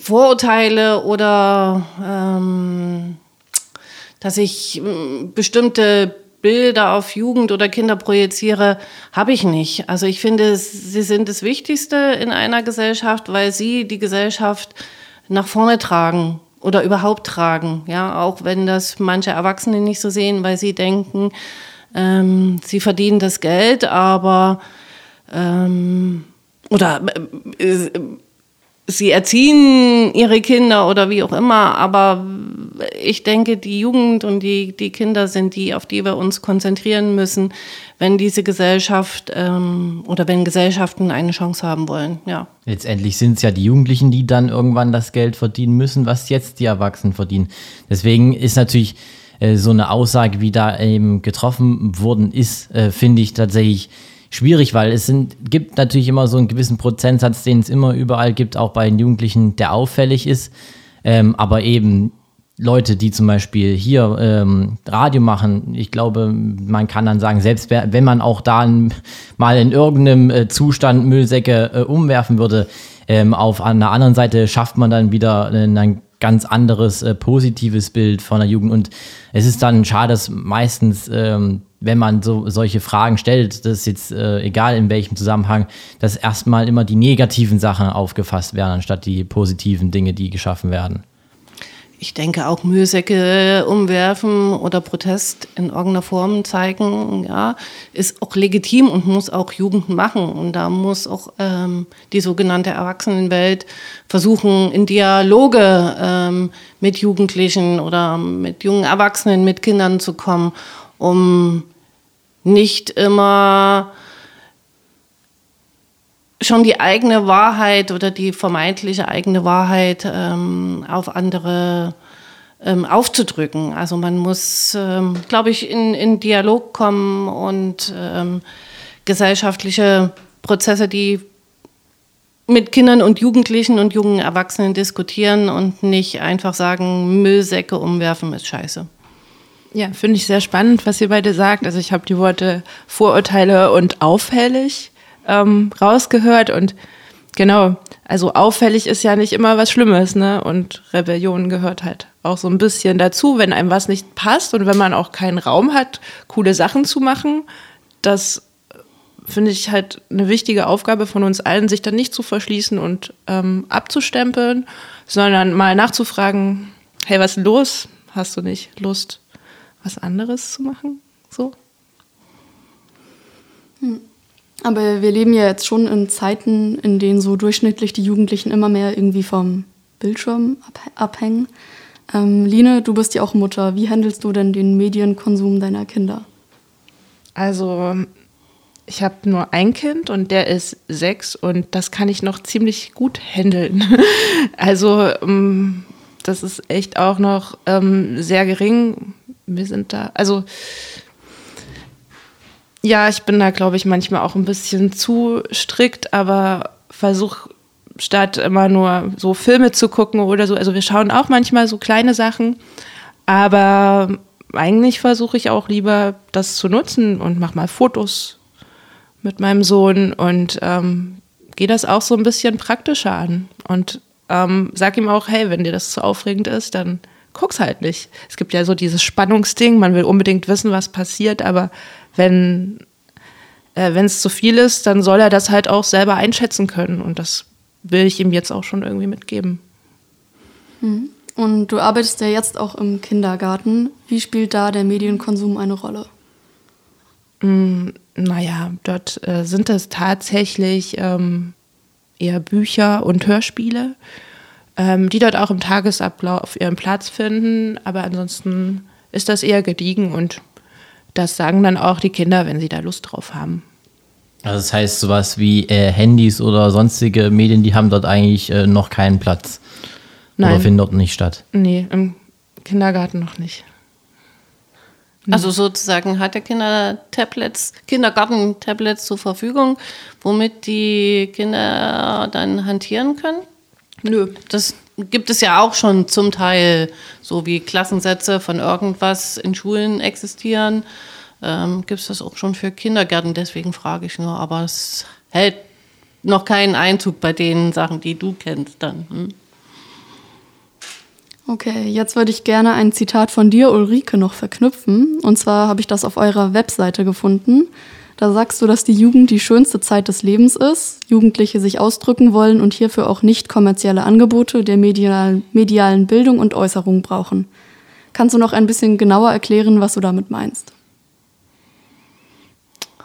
Vorurteile oder ähm, dass ich mm, bestimmte Bilder auf Jugend oder Kinder projiziere, habe ich nicht. Also ich finde, sie sind das Wichtigste in einer Gesellschaft, weil sie die Gesellschaft nach vorne tragen oder überhaupt tragen. Ja, auch wenn das manche Erwachsene nicht so sehen, weil sie denken, ähm, sie verdienen das Geld, aber ähm, oder äh, sie erziehen ihre Kinder oder wie auch immer, aber ich denke, die Jugend und die, die Kinder sind die, auf die wir uns konzentrieren müssen, wenn diese Gesellschaft ähm, oder wenn Gesellschaften eine Chance haben wollen. Ja. Letztendlich sind es ja die Jugendlichen, die dann irgendwann das Geld verdienen müssen, was jetzt die Erwachsenen verdienen. Deswegen ist natürlich äh, so eine Aussage, wie da eben getroffen worden ist, äh, finde ich tatsächlich schwierig, weil es sind, gibt natürlich immer so einen gewissen Prozentsatz, den es immer überall gibt, auch bei den Jugendlichen, der auffällig ist. Ähm, aber eben Leute, die zum Beispiel hier ähm, Radio machen, ich glaube, man kann dann sagen, selbst wenn man auch da mal in irgendeinem äh, Zustand Müllsäcke äh, umwerfen würde, ähm, auf einer anderen Seite schafft man dann wieder äh, ein ganz anderes äh, positives Bild von der Jugend. Und es ist dann schade, dass meistens ähm, wenn man so solche Fragen stellt, das ist jetzt äh, egal in welchem Zusammenhang, dass erstmal immer die negativen Sachen aufgefasst werden, anstatt die positiven Dinge, die geschaffen werden. Ich denke auch Müllsäcke umwerfen oder Protest in irgendeiner Form zeigen, ja, ist auch legitim und muss auch Jugend machen. Und da muss auch ähm, die sogenannte Erwachsenenwelt versuchen, in Dialoge ähm, mit Jugendlichen oder mit jungen Erwachsenen, mit Kindern zu kommen um nicht immer schon die eigene Wahrheit oder die vermeintliche eigene Wahrheit ähm, auf andere ähm, aufzudrücken. Also man muss, ähm, glaube ich, in, in Dialog kommen und ähm, gesellschaftliche Prozesse, die mit Kindern und Jugendlichen und jungen Erwachsenen diskutieren und nicht einfach sagen, Müllsäcke umwerfen ist scheiße. Ja, finde ich sehr spannend, was ihr beide sagt. Also ich habe die Worte Vorurteile und auffällig ähm, rausgehört und genau, also auffällig ist ja nicht immer was Schlimmes, ne? Und Rebellion gehört halt auch so ein bisschen dazu, wenn einem was nicht passt und wenn man auch keinen Raum hat, coole Sachen zu machen. Das finde ich halt eine wichtige Aufgabe von uns allen, sich dann nicht zu verschließen und ähm, abzustempeln, sondern mal nachzufragen, hey, was ist los? Hast du nicht Lust, was anderes zu machen? So. Hm. Aber wir leben ja jetzt schon in Zeiten, in denen so durchschnittlich die Jugendlichen immer mehr irgendwie vom Bildschirm abhängen. Ähm, Line, du bist ja auch Mutter. Wie handelst du denn den Medienkonsum deiner Kinder? Also ich habe nur ein Kind und der ist sechs und das kann ich noch ziemlich gut handeln. also ähm, das ist echt auch noch ähm, sehr gering. Wir sind da, also ja, ich bin da, glaube ich, manchmal auch ein bisschen zu strikt, aber versuche statt immer nur so Filme zu gucken oder so, also wir schauen auch manchmal so kleine Sachen, aber eigentlich versuche ich auch lieber das zu nutzen und mache mal Fotos mit meinem Sohn und ähm, gehe das auch so ein bisschen praktischer an. Und ähm, sag ihm auch, hey, wenn dir das zu aufregend ist, dann guck's halt nicht. Es gibt ja so dieses Spannungsding, man will unbedingt wissen, was passiert, aber wenn äh, es zu viel ist, dann soll er das halt auch selber einschätzen können. Und das will ich ihm jetzt auch schon irgendwie mitgeben. Mhm. Und du arbeitest ja jetzt auch im Kindergarten. Wie spielt da der Medienkonsum eine Rolle? Mm, naja, dort äh, sind es tatsächlich ähm, eher Bücher und Hörspiele, ähm, die dort auch im Tagesablauf ihren Platz finden. Aber ansonsten ist das eher gediegen und das sagen dann auch die Kinder, wenn sie da Lust drauf haben. Also das heißt, sowas wie äh, Handys oder sonstige Medien, die haben dort eigentlich äh, noch keinen Platz. Nein. Oder finden dort nicht statt. Nee, im Kindergarten noch nicht. Mhm. Also sozusagen hat der Kinder Tablets, Kindergarten-Tablets zur Verfügung, womit die Kinder dann hantieren können? Nö. Das gibt es ja auch schon zum Teil, so wie Klassensätze von irgendwas in Schulen existieren. Ähm, gibt es das auch schon für Kindergärten, deswegen frage ich nur, aber es hält noch keinen Einzug bei den Sachen, die du kennst dann. Hm? Okay, jetzt würde ich gerne ein Zitat von dir, Ulrike, noch verknüpfen. Und zwar habe ich das auf eurer Webseite gefunden. Da sagst du, dass die Jugend die schönste Zeit des Lebens ist, Jugendliche sich ausdrücken wollen und hierfür auch nicht kommerzielle Angebote der medialen, medialen Bildung und Äußerung brauchen. Kannst du noch ein bisschen genauer erklären, was du damit meinst?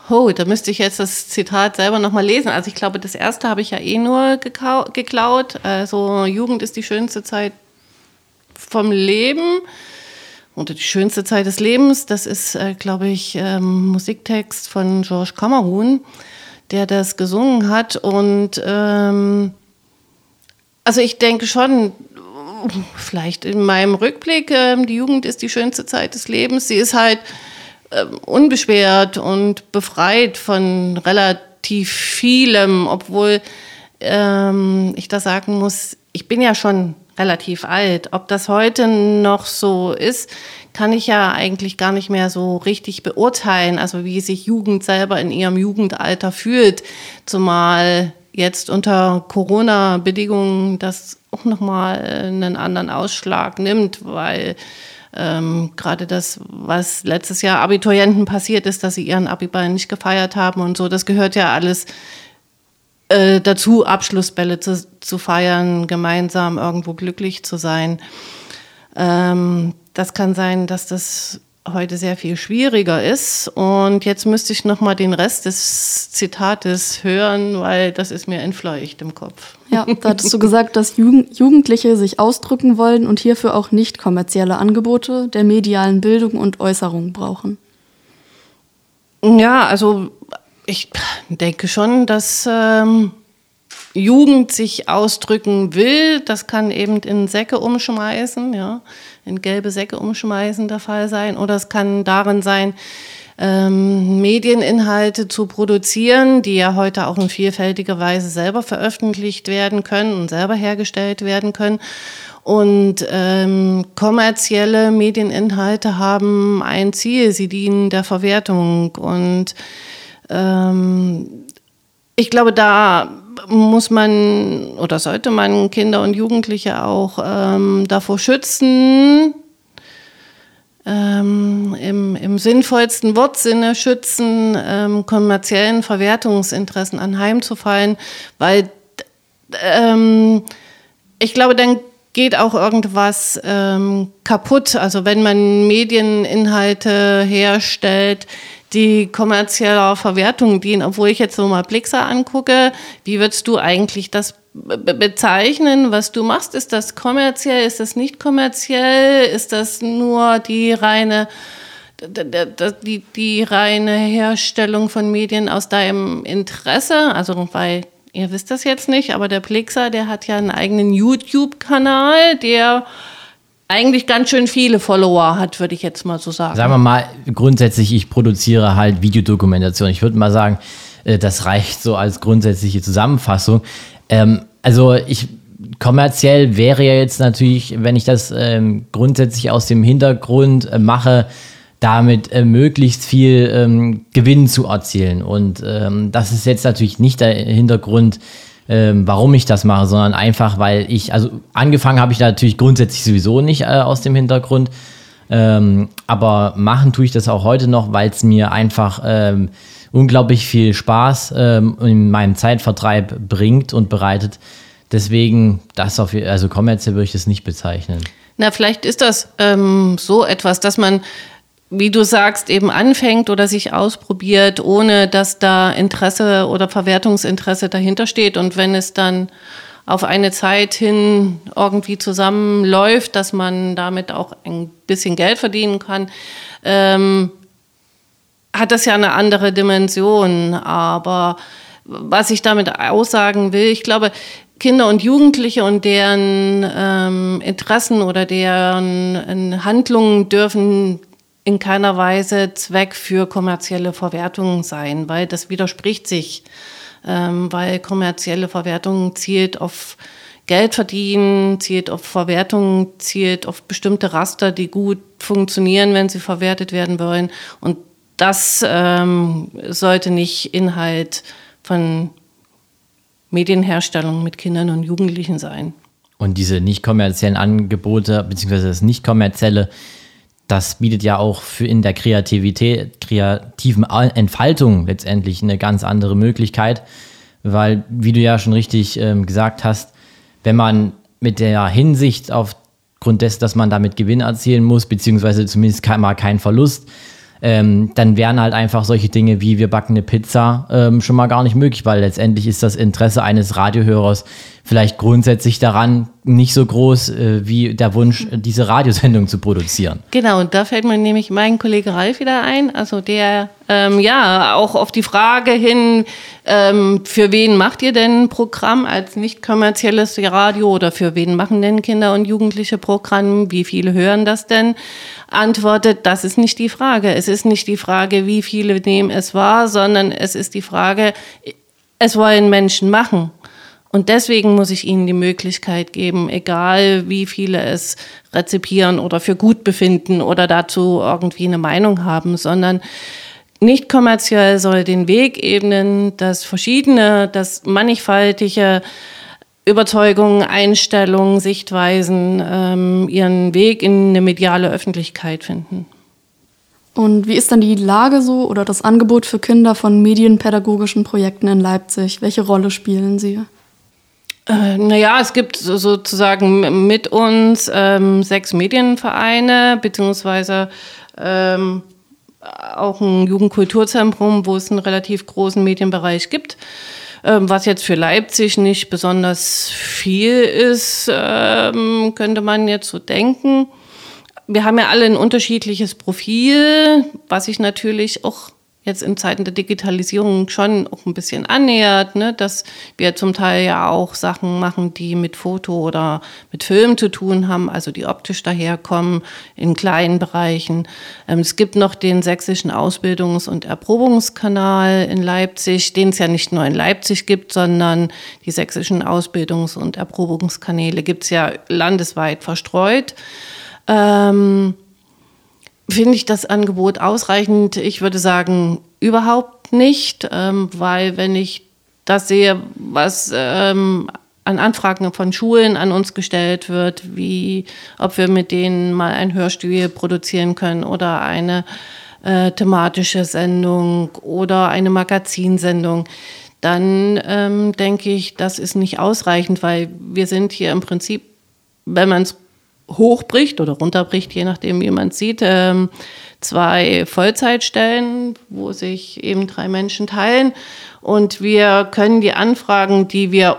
Oh, da müsste ich jetzt das Zitat selber nochmal lesen. Also ich glaube, das erste habe ich ja eh nur geklaut. Also Jugend ist die schönste Zeit vom Leben oder die schönste Zeit des Lebens. Das ist, äh, glaube ich, ähm, Musiktext von George Cameron, der das gesungen hat. Und ähm, also ich denke schon, vielleicht in meinem Rückblick, äh, die Jugend ist die schönste Zeit des Lebens. Sie ist halt äh, unbeschwert und befreit von relativ vielem, obwohl ähm, ich da sagen muss, ich bin ja schon relativ alt. Ob das heute noch so ist, kann ich ja eigentlich gar nicht mehr so richtig beurteilen. Also wie sich Jugend selber in ihrem Jugendalter fühlt, zumal jetzt unter Corona-Bedingungen das auch nochmal einen anderen Ausschlag nimmt, weil ähm, gerade das, was letztes Jahr Abiturienten passiert ist, dass sie ihren Abiball nicht gefeiert haben und so, das gehört ja alles äh, dazu, Abschlussbälle zu, zu feiern, gemeinsam irgendwo glücklich zu sein. Ähm, das kann sein, dass das heute sehr viel schwieriger ist. Und jetzt müsste ich noch mal den Rest des Zitates hören, weil das ist mir entfleucht im Kopf. Ja, da hattest du gesagt, dass Jugendliche sich ausdrücken wollen und hierfür auch nicht kommerzielle Angebote der medialen Bildung und Äußerung brauchen. Ja, also ich denke schon, dass ähm, Jugend sich ausdrücken will, das kann eben in Säcke umschmeißen, ja, in gelbe Säcke umschmeißen der Fall sein, oder es kann darin sein, ähm, Medieninhalte zu produzieren, die ja heute auch in vielfältiger Weise selber veröffentlicht werden können und selber hergestellt werden können. Und ähm, kommerzielle Medieninhalte haben ein Ziel, sie dienen der Verwertung. Und ähm, ich glaube, da muss man oder sollte man Kinder und Jugendliche auch ähm, davor schützen, ähm, im, im sinnvollsten Wortsinne schützen, ähm, kommerziellen Verwertungsinteressen anheimzufallen, weil ähm, ich glaube, dann geht auch irgendwas ähm, kaputt. Also wenn man Medieninhalte herstellt, die kommerzieller Verwertung dienen, obwohl ich jetzt so mal Blixer angucke, wie würdest du eigentlich das bezeichnen, was du machst? Ist das kommerziell? Ist das nicht kommerziell? Ist das nur die reine, die, die reine Herstellung von Medien aus deinem Interesse? Also, weil ihr wisst das jetzt nicht, aber der Blixer, der hat ja einen eigenen YouTube-Kanal, der eigentlich ganz schön viele Follower hat, würde ich jetzt mal so sagen. Sagen wir mal, grundsätzlich, ich produziere halt Videodokumentation. Ich würde mal sagen, äh, das reicht so als grundsätzliche Zusammenfassung. Ähm, also ich kommerziell wäre ja jetzt natürlich, wenn ich das ähm, grundsätzlich aus dem Hintergrund äh, mache, damit äh, möglichst viel ähm, Gewinn zu erzielen. Und ähm, das ist jetzt natürlich nicht der Hintergrund, ähm, warum ich das mache, sondern einfach, weil ich, also angefangen habe ich natürlich grundsätzlich sowieso nicht äh, aus dem Hintergrund. Ähm, aber machen tue ich das auch heute noch, weil es mir einfach ähm, unglaublich viel Spaß ähm, in meinem Zeitvertreib bringt und bereitet. Deswegen, das auf, also kommerziell würde ich das nicht bezeichnen. Na, vielleicht ist das ähm, so etwas, dass man, wie du sagst, eben anfängt oder sich ausprobiert, ohne dass da Interesse oder Verwertungsinteresse dahinter steht. Und wenn es dann auf eine Zeit hin irgendwie zusammenläuft, dass man damit auch ein bisschen Geld verdienen kann, ähm, hat das ja eine andere Dimension. Aber was ich damit aussagen will, ich glaube, Kinder und Jugendliche und deren ähm, Interessen oder deren äh, Handlungen dürfen in keiner Weise Zweck für kommerzielle Verwertung sein, weil das widerspricht sich, ähm, weil kommerzielle Verwertung zielt auf Geld verdienen, zielt auf Verwertung, zielt auf bestimmte Raster, die gut funktionieren, wenn sie verwertet werden wollen. Und das ähm, sollte nicht Inhalt von Medienherstellung mit Kindern und Jugendlichen sein. Und diese nicht kommerziellen Angebote, beziehungsweise das nicht kommerzielle, das bietet ja auch für in der Kreativität, kreativen Entfaltung letztendlich eine ganz andere Möglichkeit, weil, wie du ja schon richtig ähm, gesagt hast, wenn man mit der Hinsicht aufgrund dessen, dass man damit Gewinn erzielen muss, beziehungsweise zumindest kein, mal keinen Verlust, ähm, dann wären halt einfach solche Dinge wie wir backen eine Pizza ähm, schon mal gar nicht möglich, weil letztendlich ist das Interesse eines Radiohörers vielleicht grundsätzlich daran nicht so groß äh, wie der Wunsch, diese Radiosendung zu produzieren. Genau, und da fällt mir nämlich mein Kollege Ralf wieder ein, also der ähm, ja auch auf die Frage hin, ähm, für wen macht ihr denn ein Programm als nicht kommerzielles Radio oder für wen machen denn Kinder und Jugendliche Programm, wie viele hören das denn, antwortet, das ist nicht die Frage. Es ist nicht die Frage, wie viele nehmen es wahr, sondern es ist die Frage, es wollen Menschen machen. Und deswegen muss ich ihnen die Möglichkeit geben, egal wie viele es rezipieren oder für gut befinden oder dazu irgendwie eine Meinung haben, sondern nicht kommerziell soll den Weg ebnen, dass verschiedene, das mannigfaltige Überzeugungen, Einstellungen, Sichtweisen ähm, ihren Weg in eine mediale Öffentlichkeit finden. Und wie ist dann die Lage so oder das Angebot für Kinder von medienpädagogischen Projekten in Leipzig? Welche Rolle spielen sie? Äh, naja, es gibt sozusagen mit uns ähm, sechs Medienvereine, beziehungsweise ähm, auch ein Jugendkulturzentrum, wo es einen relativ großen Medienbereich gibt. Ähm, was jetzt für Leipzig nicht besonders viel ist, ähm, könnte man jetzt so denken. Wir haben ja alle ein unterschiedliches Profil, was sich natürlich auch jetzt in Zeiten der Digitalisierung schon auch ein bisschen annähert, ne? dass wir zum Teil ja auch Sachen machen, die mit Foto oder mit Film zu tun haben, also die optisch daherkommen in kleinen Bereichen. Ähm, es gibt noch den sächsischen Ausbildungs- und Erprobungskanal in Leipzig, den es ja nicht nur in Leipzig gibt, sondern die sächsischen Ausbildungs- und Erprobungskanäle gibt es ja landesweit verstreut. Ähm, finde ich das Angebot ausreichend? Ich würde sagen, überhaupt nicht, ähm, weil wenn ich das sehe, was ähm, an Anfragen von Schulen an uns gestellt wird, wie ob wir mit denen mal ein Hörstuhl produzieren können oder eine äh, thematische Sendung oder eine Magazinsendung, dann ähm, denke ich, das ist nicht ausreichend, weil wir sind hier im Prinzip, wenn man es hochbricht oder runterbricht, je nachdem, wie man es sieht, ähm, zwei Vollzeitstellen, wo sich eben drei Menschen teilen. Und wir können die Anfragen, die wir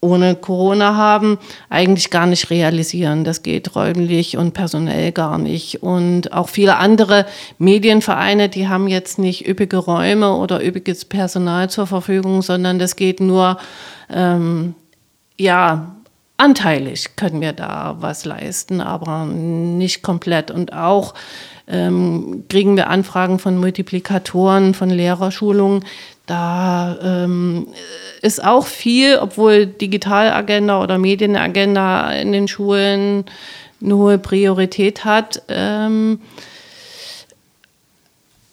ohne Corona haben, eigentlich gar nicht realisieren. Das geht räumlich und personell gar nicht. Und auch viele andere Medienvereine, die haben jetzt nicht üppige Räume oder üppiges Personal zur Verfügung, sondern das geht nur, ähm, ja, anteilig können wir da was leisten, aber nicht komplett. Und auch ähm, kriegen wir Anfragen von Multiplikatoren, von Lehrerschulungen. Da ähm, ist auch viel, obwohl Digitalagenda oder Medienagenda in den Schulen eine hohe Priorität hat. Ähm,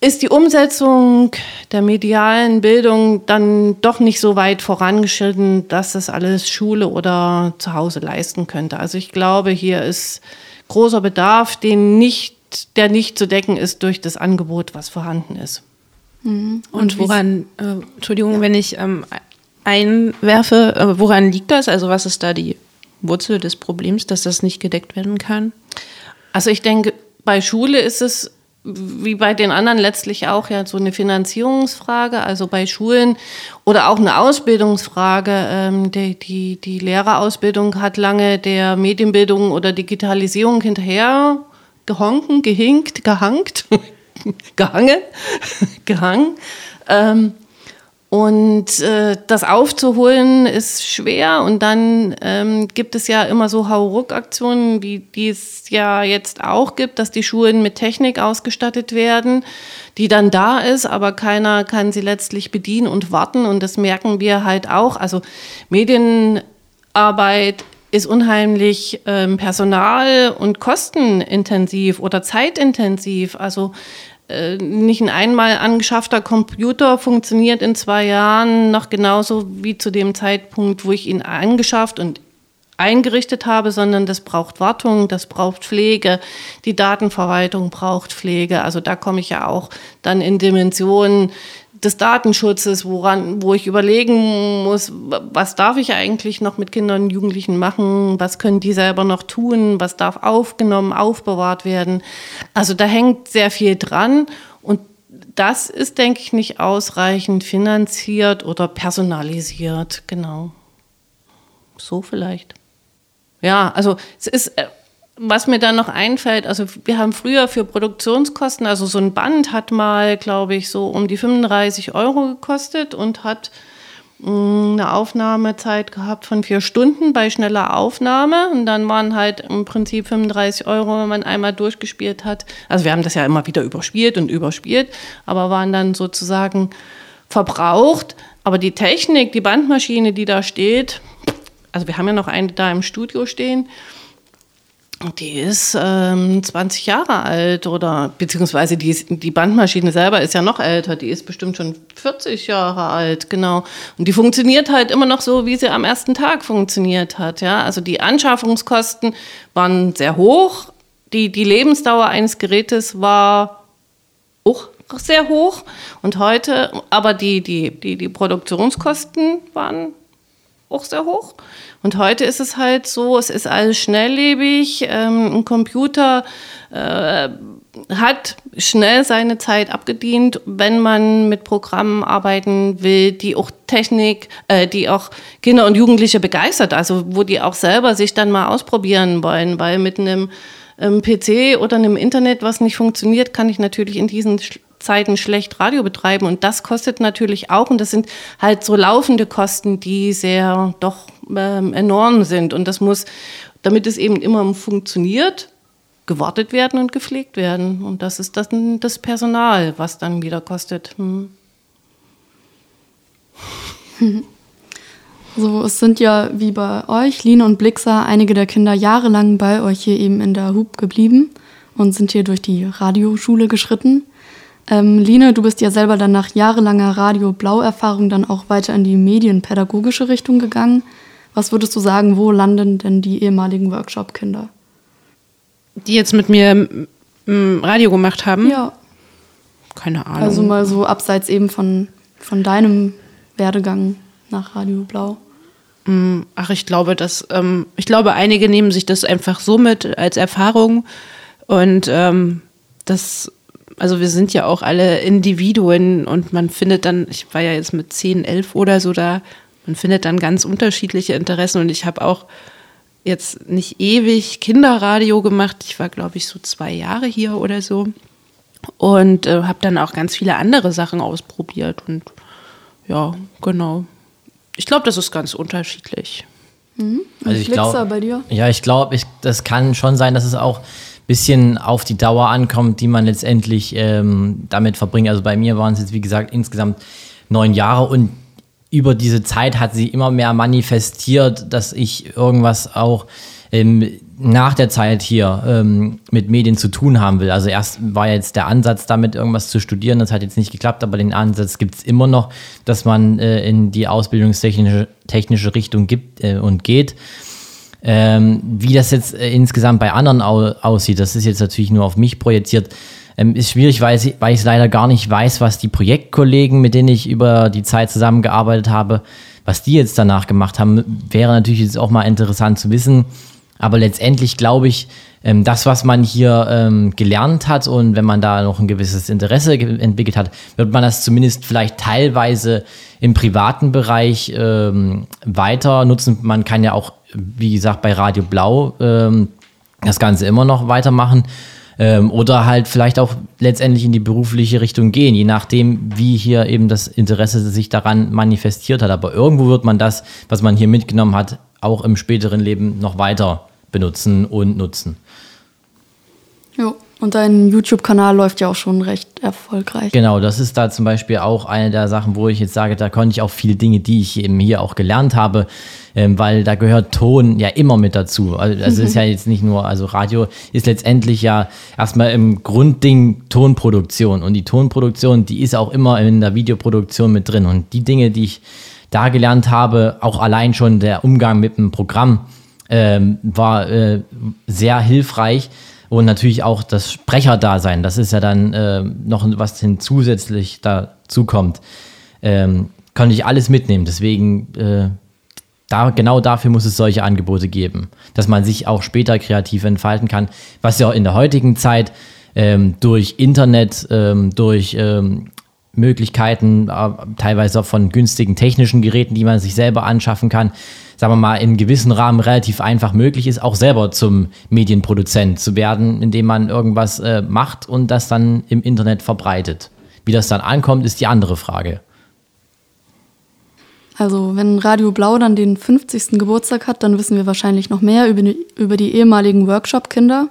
ist die Umsetzung der medialen Bildung dann doch nicht so weit vorangeschritten, dass das alles Schule oder zu Hause leisten könnte. Also ich glaube, hier ist großer Bedarf, den nicht, der nicht zu decken ist durch das Angebot, was vorhanden ist. Mhm. Und, Und woran, äh, Entschuldigung, ja. wenn ich ähm, einwerfe, äh, woran liegt das? Also was ist da die Wurzel des Problems, dass das nicht gedeckt werden kann? Also ich denke, bei Schule ist es wie bei den anderen letztlich auch ja so eine Finanzierungsfrage, also bei Schulen oder auch eine Ausbildungsfrage. Ähm, die, die, die Lehrerausbildung hat lange der Medienbildung oder Digitalisierung hinterher gehonken, gehinkt, gehangt, gehangen, gehangen. Ähm, und äh, das aufzuholen ist schwer. Und dann ähm, gibt es ja immer so Hauruck-Aktionen, wie die es ja jetzt auch gibt, dass die Schulen mit Technik ausgestattet werden, die dann da ist, aber keiner kann sie letztlich bedienen und warten. Und das merken wir halt auch. Also Medienarbeit ist unheimlich ähm, personal- und kostenintensiv oder zeitintensiv. Also äh, nicht ein einmal angeschaffter Computer funktioniert in zwei Jahren noch genauso wie zu dem Zeitpunkt, wo ich ihn angeschafft und eingerichtet habe, sondern das braucht Wartung, das braucht Pflege, die Datenverwaltung braucht Pflege. Also da komme ich ja auch dann in Dimensionen, des Datenschutzes, woran, wo ich überlegen muss, was darf ich eigentlich noch mit Kindern und Jugendlichen machen, was können die selber noch tun, was darf aufgenommen, aufbewahrt werden. Also da hängt sehr viel dran und das ist, denke ich, nicht ausreichend finanziert oder personalisiert, genau. So vielleicht. Ja, also es ist äh, was mir dann noch einfällt, also wir haben früher für Produktionskosten, also so ein Band hat mal, glaube ich, so um die 35 Euro gekostet und hat mm, eine Aufnahmezeit gehabt von vier Stunden bei schneller Aufnahme. Und dann waren halt im Prinzip 35 Euro, wenn man einmal durchgespielt hat. Also wir haben das ja immer wieder überspielt und überspielt, aber waren dann sozusagen verbraucht. Aber die Technik, die Bandmaschine, die da steht, also wir haben ja noch eine da im Studio stehen, die ist ähm, 20 Jahre alt oder beziehungsweise die, die Bandmaschine selber ist ja noch älter, die ist bestimmt schon 40 Jahre alt, genau. Und die funktioniert halt immer noch so, wie sie am ersten Tag funktioniert hat. Ja? Also die Anschaffungskosten waren sehr hoch, die, die Lebensdauer eines Gerätes war auch sehr hoch und heute, aber die, die, die, die Produktionskosten waren auch sehr hoch. Und heute ist es halt so, es ist alles schnelllebig. Ähm, ein Computer äh, hat schnell seine Zeit abgedient, wenn man mit Programmen arbeiten will, die auch Technik, äh, die auch Kinder und Jugendliche begeistert, also wo die auch selber sich dann mal ausprobieren wollen, weil mit einem ähm, PC oder einem Internet, was nicht funktioniert, kann ich natürlich in diesen Zeiten schlecht Radio betreiben. Und das kostet natürlich auch. Und das sind halt so laufende Kosten, die sehr doch ähm, enorm sind und das muss, damit es eben immer funktioniert, gewartet werden und gepflegt werden und das ist dann das Personal, was dann wieder kostet. Hm. So, es sind ja wie bei euch, Line und Blixer, einige der Kinder jahrelang bei euch hier eben in der Hub geblieben und sind hier durch die Radioschule geschritten. Ähm, Line, du bist ja selber dann nach jahrelanger Radio-Blau-Erfahrung dann auch weiter in die medienpädagogische Richtung gegangen. Was würdest du sagen, wo landen denn die ehemaligen Workshop-Kinder? Die jetzt mit mir Radio gemacht haben? Ja. Keine Ahnung. Also mal so abseits eben von, von deinem Werdegang nach Radio Blau. Mm, ach, ich glaube, dass ähm, ich glaube, einige nehmen sich das einfach so mit als Erfahrung und ähm, das, also wir sind ja auch alle Individuen und man findet dann, ich war ja jetzt mit 10, 11 oder so da, man findet dann ganz unterschiedliche Interessen und ich habe auch jetzt nicht ewig Kinderradio gemacht. Ich war, glaube ich, so zwei Jahre hier oder so und äh, habe dann auch ganz viele andere Sachen ausprobiert und ja, genau. Ich glaube, das ist ganz unterschiedlich. Mhm. Also ich Flixer glaub- bei dir? Ja, ich glaube, ich, das kann schon sein, dass es auch ein bisschen auf die Dauer ankommt, die man letztendlich ähm, damit verbringt. Also bei mir waren es jetzt, wie gesagt, insgesamt neun Jahre und über diese Zeit hat sie immer mehr manifestiert, dass ich irgendwas auch ähm, nach der Zeit hier ähm, mit Medien zu tun haben will. Also erst war jetzt der Ansatz, damit irgendwas zu studieren, das hat jetzt nicht geklappt, aber den Ansatz gibt es immer noch, dass man äh, in die ausbildungstechnische technische Richtung gibt äh, und geht. Ähm, wie das jetzt äh, insgesamt bei anderen au aussieht, das ist jetzt natürlich nur auf mich projiziert, ähm, ist schwierig, weil ich, weil ich leider gar nicht weiß, was die Projektkollegen, mit denen ich über die Zeit zusammengearbeitet habe, was die jetzt danach gemacht haben, wäre natürlich jetzt auch mal interessant zu wissen. Aber letztendlich glaube ich, ähm, das, was man hier ähm, gelernt hat und wenn man da noch ein gewisses Interesse ge- entwickelt hat, wird man das zumindest vielleicht teilweise im privaten Bereich ähm, weiter nutzen. Man kann ja auch, wie gesagt, bei Radio Blau ähm, das Ganze immer noch weitermachen. Ähm, oder halt vielleicht auch letztendlich in die berufliche Richtung gehen, je nachdem, wie hier eben das Interesse sich daran manifestiert hat. Aber irgendwo wird man das, was man hier mitgenommen hat, auch im späteren Leben noch weiter benutzen und nutzen. Jo. Und dein YouTube-Kanal läuft ja auch schon recht erfolgreich. Genau, das ist da zum Beispiel auch eine der Sachen, wo ich jetzt sage, da konnte ich auch viele Dinge, die ich eben hier auch gelernt habe, ähm, weil da gehört Ton ja immer mit dazu. Also, also es ist ja jetzt nicht nur, also Radio ist letztendlich ja erstmal im Grundding Tonproduktion und die Tonproduktion, die ist auch immer in der Videoproduktion mit drin und die Dinge, die ich da gelernt habe, auch allein schon der Umgang mit dem Programm, ähm, war äh, sehr hilfreich. Und natürlich auch das Sprecherdasein, das ist ja dann äh, noch was hin zusätzlich dazu kommt. Ähm, konnte ich alles mitnehmen. Deswegen, äh, da, genau dafür muss es solche Angebote geben, dass man sich auch später kreativ entfalten kann, was ja auch in der heutigen Zeit ähm, durch Internet, ähm, durch ähm, Möglichkeiten, äh, teilweise auch von günstigen technischen Geräten, die man sich selber anschaffen kann, sagen wir mal, in gewissen Rahmen relativ einfach möglich ist, auch selber zum Medienproduzent zu werden, indem man irgendwas äh, macht und das dann im Internet verbreitet. Wie das dann ankommt, ist die andere Frage. Also wenn Radio Blau dann den 50. Geburtstag hat, dann wissen wir wahrscheinlich noch mehr über die, über die ehemaligen Workshop-Kinder.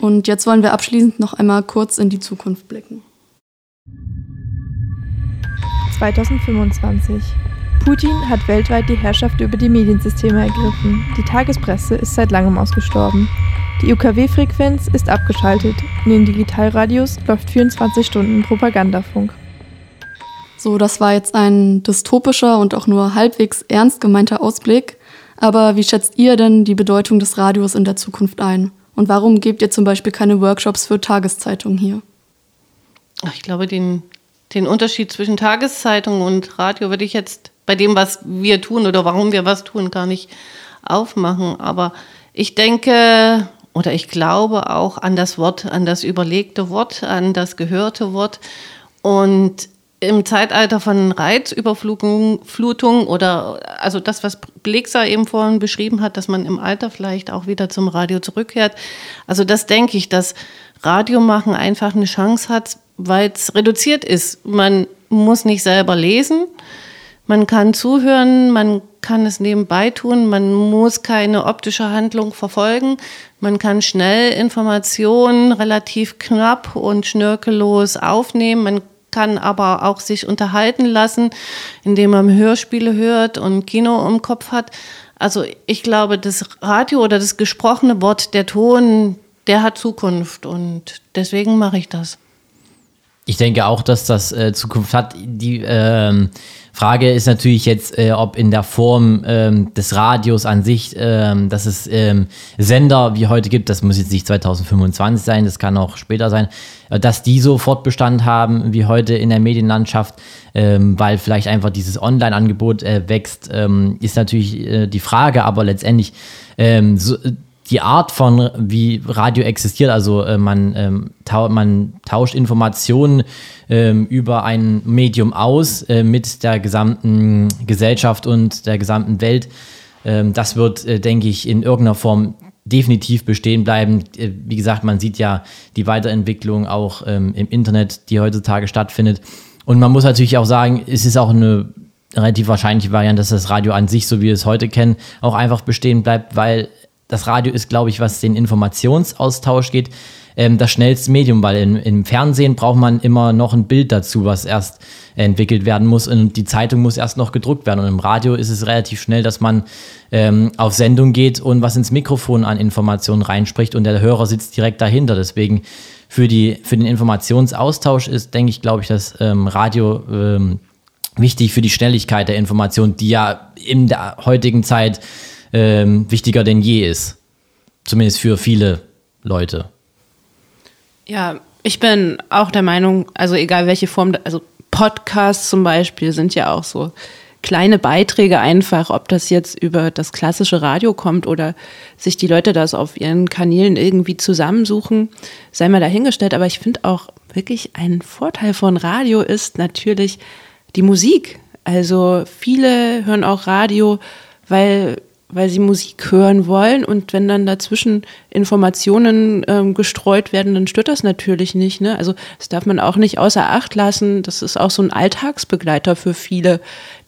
Und jetzt wollen wir abschließend noch einmal kurz in die Zukunft blicken. 2025. Putin hat weltweit die Herrschaft über die Mediensysteme ergriffen. Die Tagespresse ist seit langem ausgestorben. Die UKW-Frequenz ist abgeschaltet. In den Digitalradios läuft 24 Stunden Propagandafunk. So, das war jetzt ein dystopischer und auch nur halbwegs ernst gemeinter Ausblick. Aber wie schätzt ihr denn die Bedeutung des Radios in der Zukunft ein? Und warum gebt ihr zum Beispiel keine Workshops für Tageszeitungen hier? Ach, Ich glaube, den, den Unterschied zwischen Tageszeitung und Radio würde ich jetzt bei dem, was wir tun oder warum wir was tun, gar nicht aufmachen. Aber ich denke oder ich glaube auch an das Wort, an das überlegte Wort, an das gehörte Wort. Und im Zeitalter von Reizüberflutung Flutung oder also das, was Blexer eben vorhin beschrieben hat, dass man im Alter vielleicht auch wieder zum Radio zurückkehrt. Also das denke ich, dass Radio machen einfach eine Chance hat, weil es reduziert ist. Man muss nicht selber lesen, man kann zuhören, man kann es nebenbei tun, man muss keine optische Handlung verfolgen, man kann schnell Informationen relativ knapp und schnörkellos aufnehmen, man kann aber auch sich unterhalten lassen, indem man Hörspiele hört und Kino im Kopf hat. Also ich glaube, das Radio oder das gesprochene Wort, der Ton, der hat Zukunft und deswegen mache ich das. Ich denke auch, dass das äh, Zukunft hat. Die ähm, Frage ist natürlich jetzt, äh, ob in der Form ähm, des Radios an sich, ähm, dass es ähm, Sender wie heute gibt, das muss jetzt nicht 2025 sein, das kann auch später sein, äh, dass die so Fortbestand haben wie heute in der Medienlandschaft, ähm, weil vielleicht einfach dieses Online-Angebot äh, wächst, ähm, ist natürlich äh, die Frage, aber letztendlich ähm, so, die Art von, wie Radio existiert, also äh, man, ähm, tau man tauscht Informationen ähm, über ein Medium aus äh, mit der gesamten Gesellschaft und der gesamten Welt. Ähm, das wird, äh, denke ich, in irgendeiner Form definitiv bestehen bleiben. Äh, wie gesagt, man sieht ja die Weiterentwicklung auch ähm, im Internet, die heutzutage stattfindet. Und man muss natürlich auch sagen, es ist auch eine relativ wahrscheinliche Variante, dass das Radio an sich, so wie wir es heute kennen, auch einfach bestehen bleibt, weil das Radio ist, glaube ich, was den Informationsaustausch geht, ähm, das schnellste Medium, weil in, im Fernsehen braucht man immer noch ein Bild dazu, was erst entwickelt werden muss und die Zeitung muss erst noch gedruckt werden. Und im Radio ist es relativ schnell, dass man ähm, auf Sendung geht und was ins Mikrofon an Informationen reinspricht und der Hörer sitzt direkt dahinter. Deswegen für, die, für den Informationsaustausch ist, denke ich, glaube ich, das ähm, Radio ähm, wichtig für die Schnelligkeit der Information, die ja in der heutigen Zeit ähm, wichtiger denn je ist. Zumindest für viele Leute. Ja, ich bin auch der Meinung, also egal welche Form, also Podcasts zum Beispiel sind ja auch so kleine Beiträge einfach, ob das jetzt über das klassische Radio kommt oder sich die Leute das auf ihren Kanälen irgendwie zusammensuchen, sei mal dahingestellt. Aber ich finde auch wirklich ein Vorteil von Radio ist natürlich die Musik. Also viele hören auch Radio, weil weil sie Musik hören wollen und wenn dann dazwischen Informationen ähm, gestreut werden, dann stört das natürlich nicht. Ne? Also das darf man auch nicht außer Acht lassen. Das ist auch so ein Alltagsbegleiter für viele,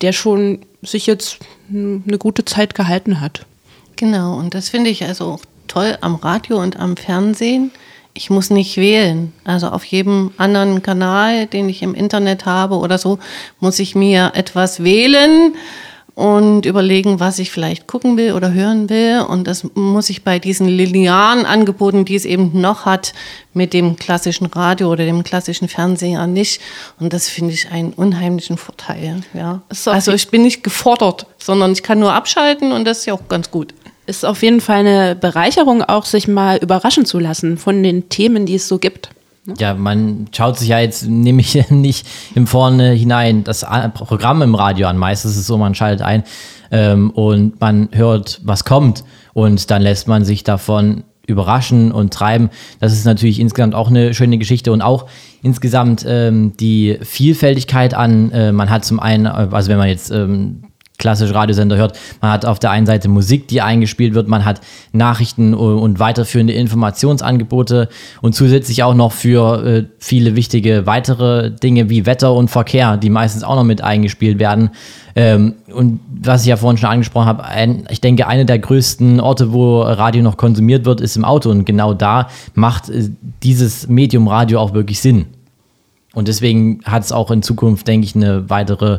der schon sich jetzt eine gute Zeit gehalten hat. Genau, und das finde ich also auch toll am Radio und am Fernsehen. Ich muss nicht wählen. Also auf jedem anderen Kanal, den ich im Internet habe oder so, muss ich mir etwas wählen und überlegen, was ich vielleicht gucken will oder hören will. Und das muss ich bei diesen linearen Angeboten, die es eben noch hat, mit dem klassischen Radio oder dem klassischen Fernseher nicht. Und das finde ich einen unheimlichen Vorteil. Ja. Also ich bin nicht gefordert, sondern ich kann nur abschalten und das ist ja auch ganz gut. Ist auf jeden Fall eine Bereicherung, auch sich mal überraschen zu lassen von den Themen, die es so gibt. Ja, man schaut sich ja jetzt nämlich nicht im Vorne hinein das Programm im Radio an. Meistens ist es so, man schaltet ein ähm, und man hört, was kommt und dann lässt man sich davon überraschen und treiben. Das ist natürlich insgesamt auch eine schöne Geschichte und auch insgesamt ähm, die Vielfältigkeit an, äh, man hat zum einen, also wenn man jetzt ähm, klassische Radiosender hört. Man hat auf der einen Seite Musik, die eingespielt wird, man hat Nachrichten und weiterführende Informationsangebote und zusätzlich auch noch für äh, viele wichtige weitere Dinge wie Wetter und Verkehr, die meistens auch noch mit eingespielt werden. Ähm, und was ich ja vorhin schon angesprochen habe, ich denke, eine der größten Orte, wo Radio noch konsumiert wird, ist im Auto. Und genau da macht äh, dieses Medium Radio auch wirklich Sinn. Und deswegen hat es auch in Zukunft, denke ich, eine weitere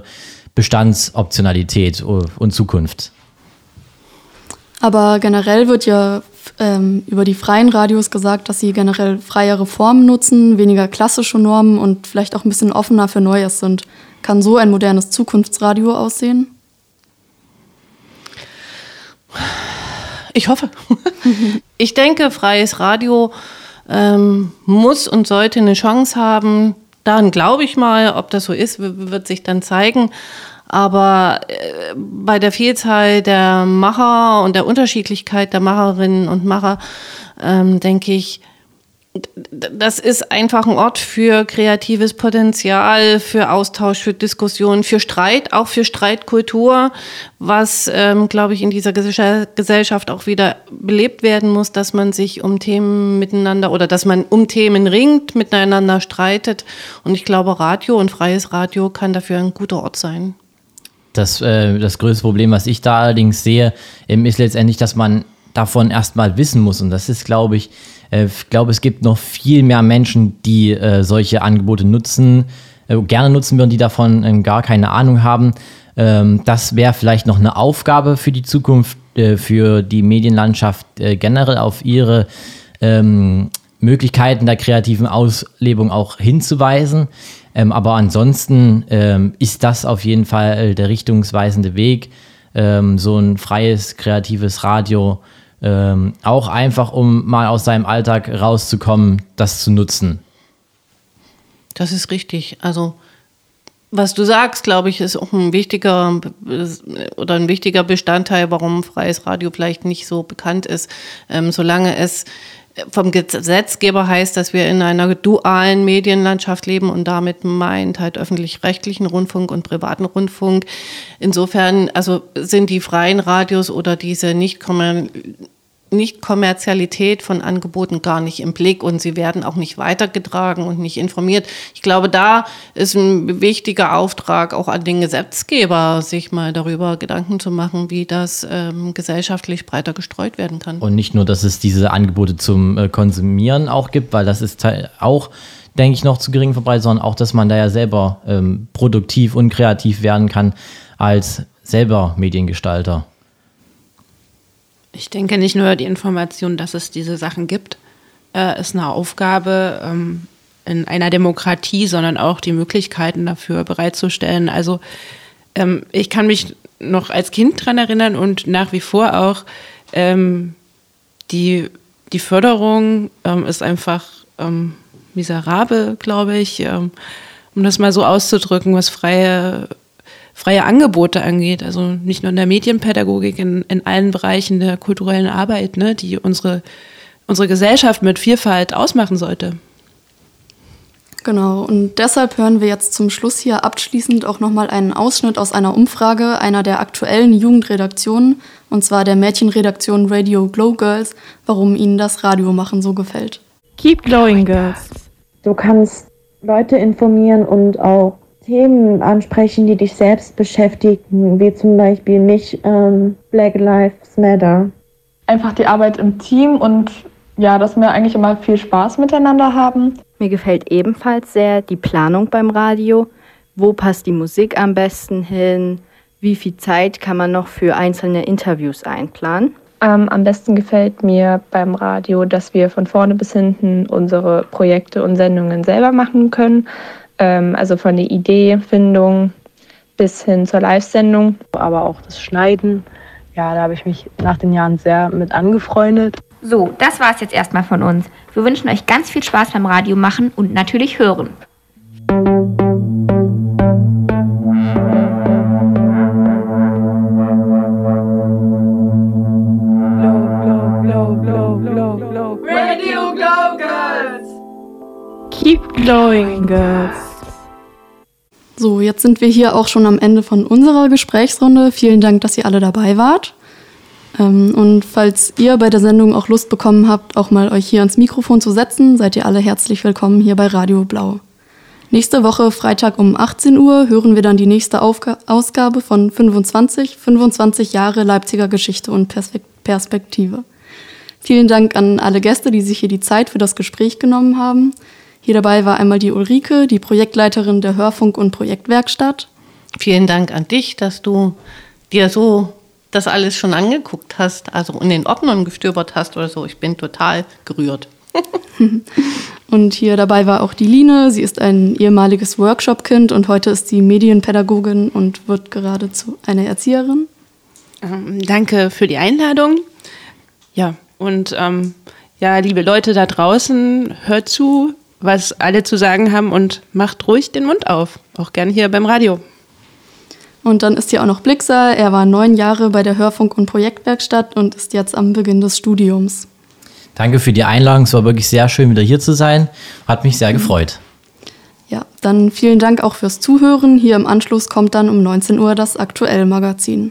Bestandsoptionalität und Zukunft. Aber generell wird ja ähm, über die freien Radios gesagt, dass sie generell freiere Formen nutzen, weniger klassische Normen und vielleicht auch ein bisschen offener für Neues sind. Kann so ein modernes Zukunftsradio aussehen? Ich hoffe. ich denke, freies Radio ähm, muss und sollte eine Chance haben, Daran glaube ich mal, ob das so ist, wird sich dann zeigen. Aber äh, bei der Vielzahl der Macher und der Unterschiedlichkeit der Macherinnen und Macher, ähm, denke ich, das ist einfach ein Ort für kreatives Potenzial, für Austausch, für Diskussion, für Streit, auch für Streitkultur, was, ähm, glaube ich, in dieser Gesellschaft auch wieder belebt werden muss, dass man sich um Themen miteinander oder dass man um Themen ringt, miteinander streitet. Und ich glaube, Radio und freies Radio kann dafür ein guter Ort sein. Das, äh, das größte Problem, was ich da allerdings sehe, ähm, ist letztendlich, dass man davon erstmal wissen muss. Und das ist, glaube ich, ich glaube, es gibt noch viel mehr Menschen, die äh, solche Angebote nutzen, äh, gerne nutzen würden, die davon ähm, gar keine Ahnung haben. Ähm, das wäre vielleicht noch eine Aufgabe für die Zukunft, äh, für die Medienlandschaft äh, generell auf ihre ähm, Möglichkeiten der kreativen Auslebung auch hinzuweisen. Ähm, aber ansonsten ähm, ist das auf jeden Fall der richtungsweisende Weg, ähm, so ein freies, kreatives Radio ähm, auch einfach, um mal aus seinem Alltag rauszukommen, das zu nutzen. Das ist richtig. Also was du sagst, glaube ich, ist auch ein wichtiger oder ein wichtiger Bestandteil, warum freies Radio vielleicht nicht so bekannt ist, ähm, solange es vom Gesetzgeber heißt, dass wir in einer dualen Medienlandschaft leben und damit meint halt öffentlich-rechtlichen Rundfunk und privaten Rundfunk. Insofern, also sind die freien Radios oder diese nicht nicht-Kommerzialität von Angeboten gar nicht im Blick und sie werden auch nicht weitergetragen und nicht informiert. Ich glaube, da ist ein wichtiger Auftrag auch an den Gesetzgeber, sich mal darüber Gedanken zu machen, wie das ähm, gesellschaftlich breiter gestreut werden kann. Und nicht nur, dass es diese Angebote zum äh, Konsumieren auch gibt, weil das ist auch denke ich, noch zu gering verbreitet, sondern auch, dass man da ja selber ähm, produktiv und kreativ werden kann als selber Mediengestalter. Ich denke nicht nur die Information, dass es diese Sachen gibt, äh, ist eine Aufgabe ähm, in einer Demokratie, sondern auch die Möglichkeiten dafür bereitzustellen. Also ähm, ich kann mich noch als Kind daran erinnern und nach wie vor auch, ähm, die, die Förderung ist einfach miserabel, glaube ich, um das mal so auszudrücken, was freie freie Angebote angeht, also nicht nur in der Medienpädagogik, in, in allen Bereichen der kulturellen Arbeit, ne, die unsere, unsere Gesellschaft mit Vielfalt ausmachen sollte. Genau, und deshalb hören wir jetzt zum Schluss hier abschließend auch nochmal einen Ausschnitt aus einer Umfrage einer der aktuellen Jugendredaktionen, und zwar der Mädchenredaktion Radio Glow Girls, warum ihnen das Radiomachen so gefällt. Keep Glowing Girls. Du kannst Leute informieren und auch Themen ansprechen, die dich selbst beschäftigen, wie zum Beispiel mich, ähm, Black Lives Matter. Einfach die Arbeit im Team und ja, dass wir eigentlich immer viel Spaß miteinander haben. Mir gefällt ebenfalls sehr die Planung beim Radio. Wo passt die Musik am besten hin? Wie viel Zeit kann man noch für einzelne Interviews einplanen? Ähm, am besten gefällt mir beim Radio, dass wir von vorne bis hinten unsere Projekte und Sendungen selber machen können. Ähm, also von der Ideefindung bis hin zur Live-Sendung. Aber auch das Schneiden, ja, da habe ich mich nach den Jahren sehr mit angefreundet. So, das war es jetzt erstmal von uns. Wir wünschen euch ganz viel Spaß beim Radio machen und natürlich hören. Keep glowing, girls! So, jetzt sind wir hier auch schon am Ende von unserer Gesprächsrunde. Vielen Dank, dass ihr alle dabei wart. Ähm, und falls ihr bei der Sendung auch Lust bekommen habt, auch mal euch hier ans Mikrofon zu setzen, seid ihr alle herzlich willkommen hier bei Radio Blau. Nächste Woche, Freitag um 18 Uhr, hören wir dann die nächste Aufga Ausgabe von 25, 25 Jahre Leipziger Geschichte und Perspektive. Vielen Dank an alle Gäste, die sich hier die Zeit für das Gespräch genommen haben. Hier dabei war einmal die Ulrike, die Projektleiterin der Hörfunk- und Projektwerkstatt. Vielen Dank an dich, dass du dir so das alles schon angeguckt hast, also in den Ordnern gestöbert hast oder so. Ich bin total gerührt. und hier dabei war auch die Line. Sie ist ein ehemaliges Workshop-Kind und heute ist sie Medienpädagogin und wird geradezu eine Erzieherin. Ähm, danke für die Einladung. Ja, und ähm, ja, liebe Leute da draußen, hört zu, was alle zu sagen haben und macht ruhig den Mund auf. Auch gern hier beim Radio. Und dann ist hier auch noch Blixer. Er war neun Jahre bei der Hörfunk- und Projektwerkstatt und ist jetzt am Beginn des Studiums. Danke für die Einladung. Es war wirklich sehr schön, wieder hier zu sein. Hat mich sehr gefreut. Ja, dann vielen Dank auch fürs Zuhören. Hier im Anschluss kommt dann um 19 Uhr das Aktuell-Magazin.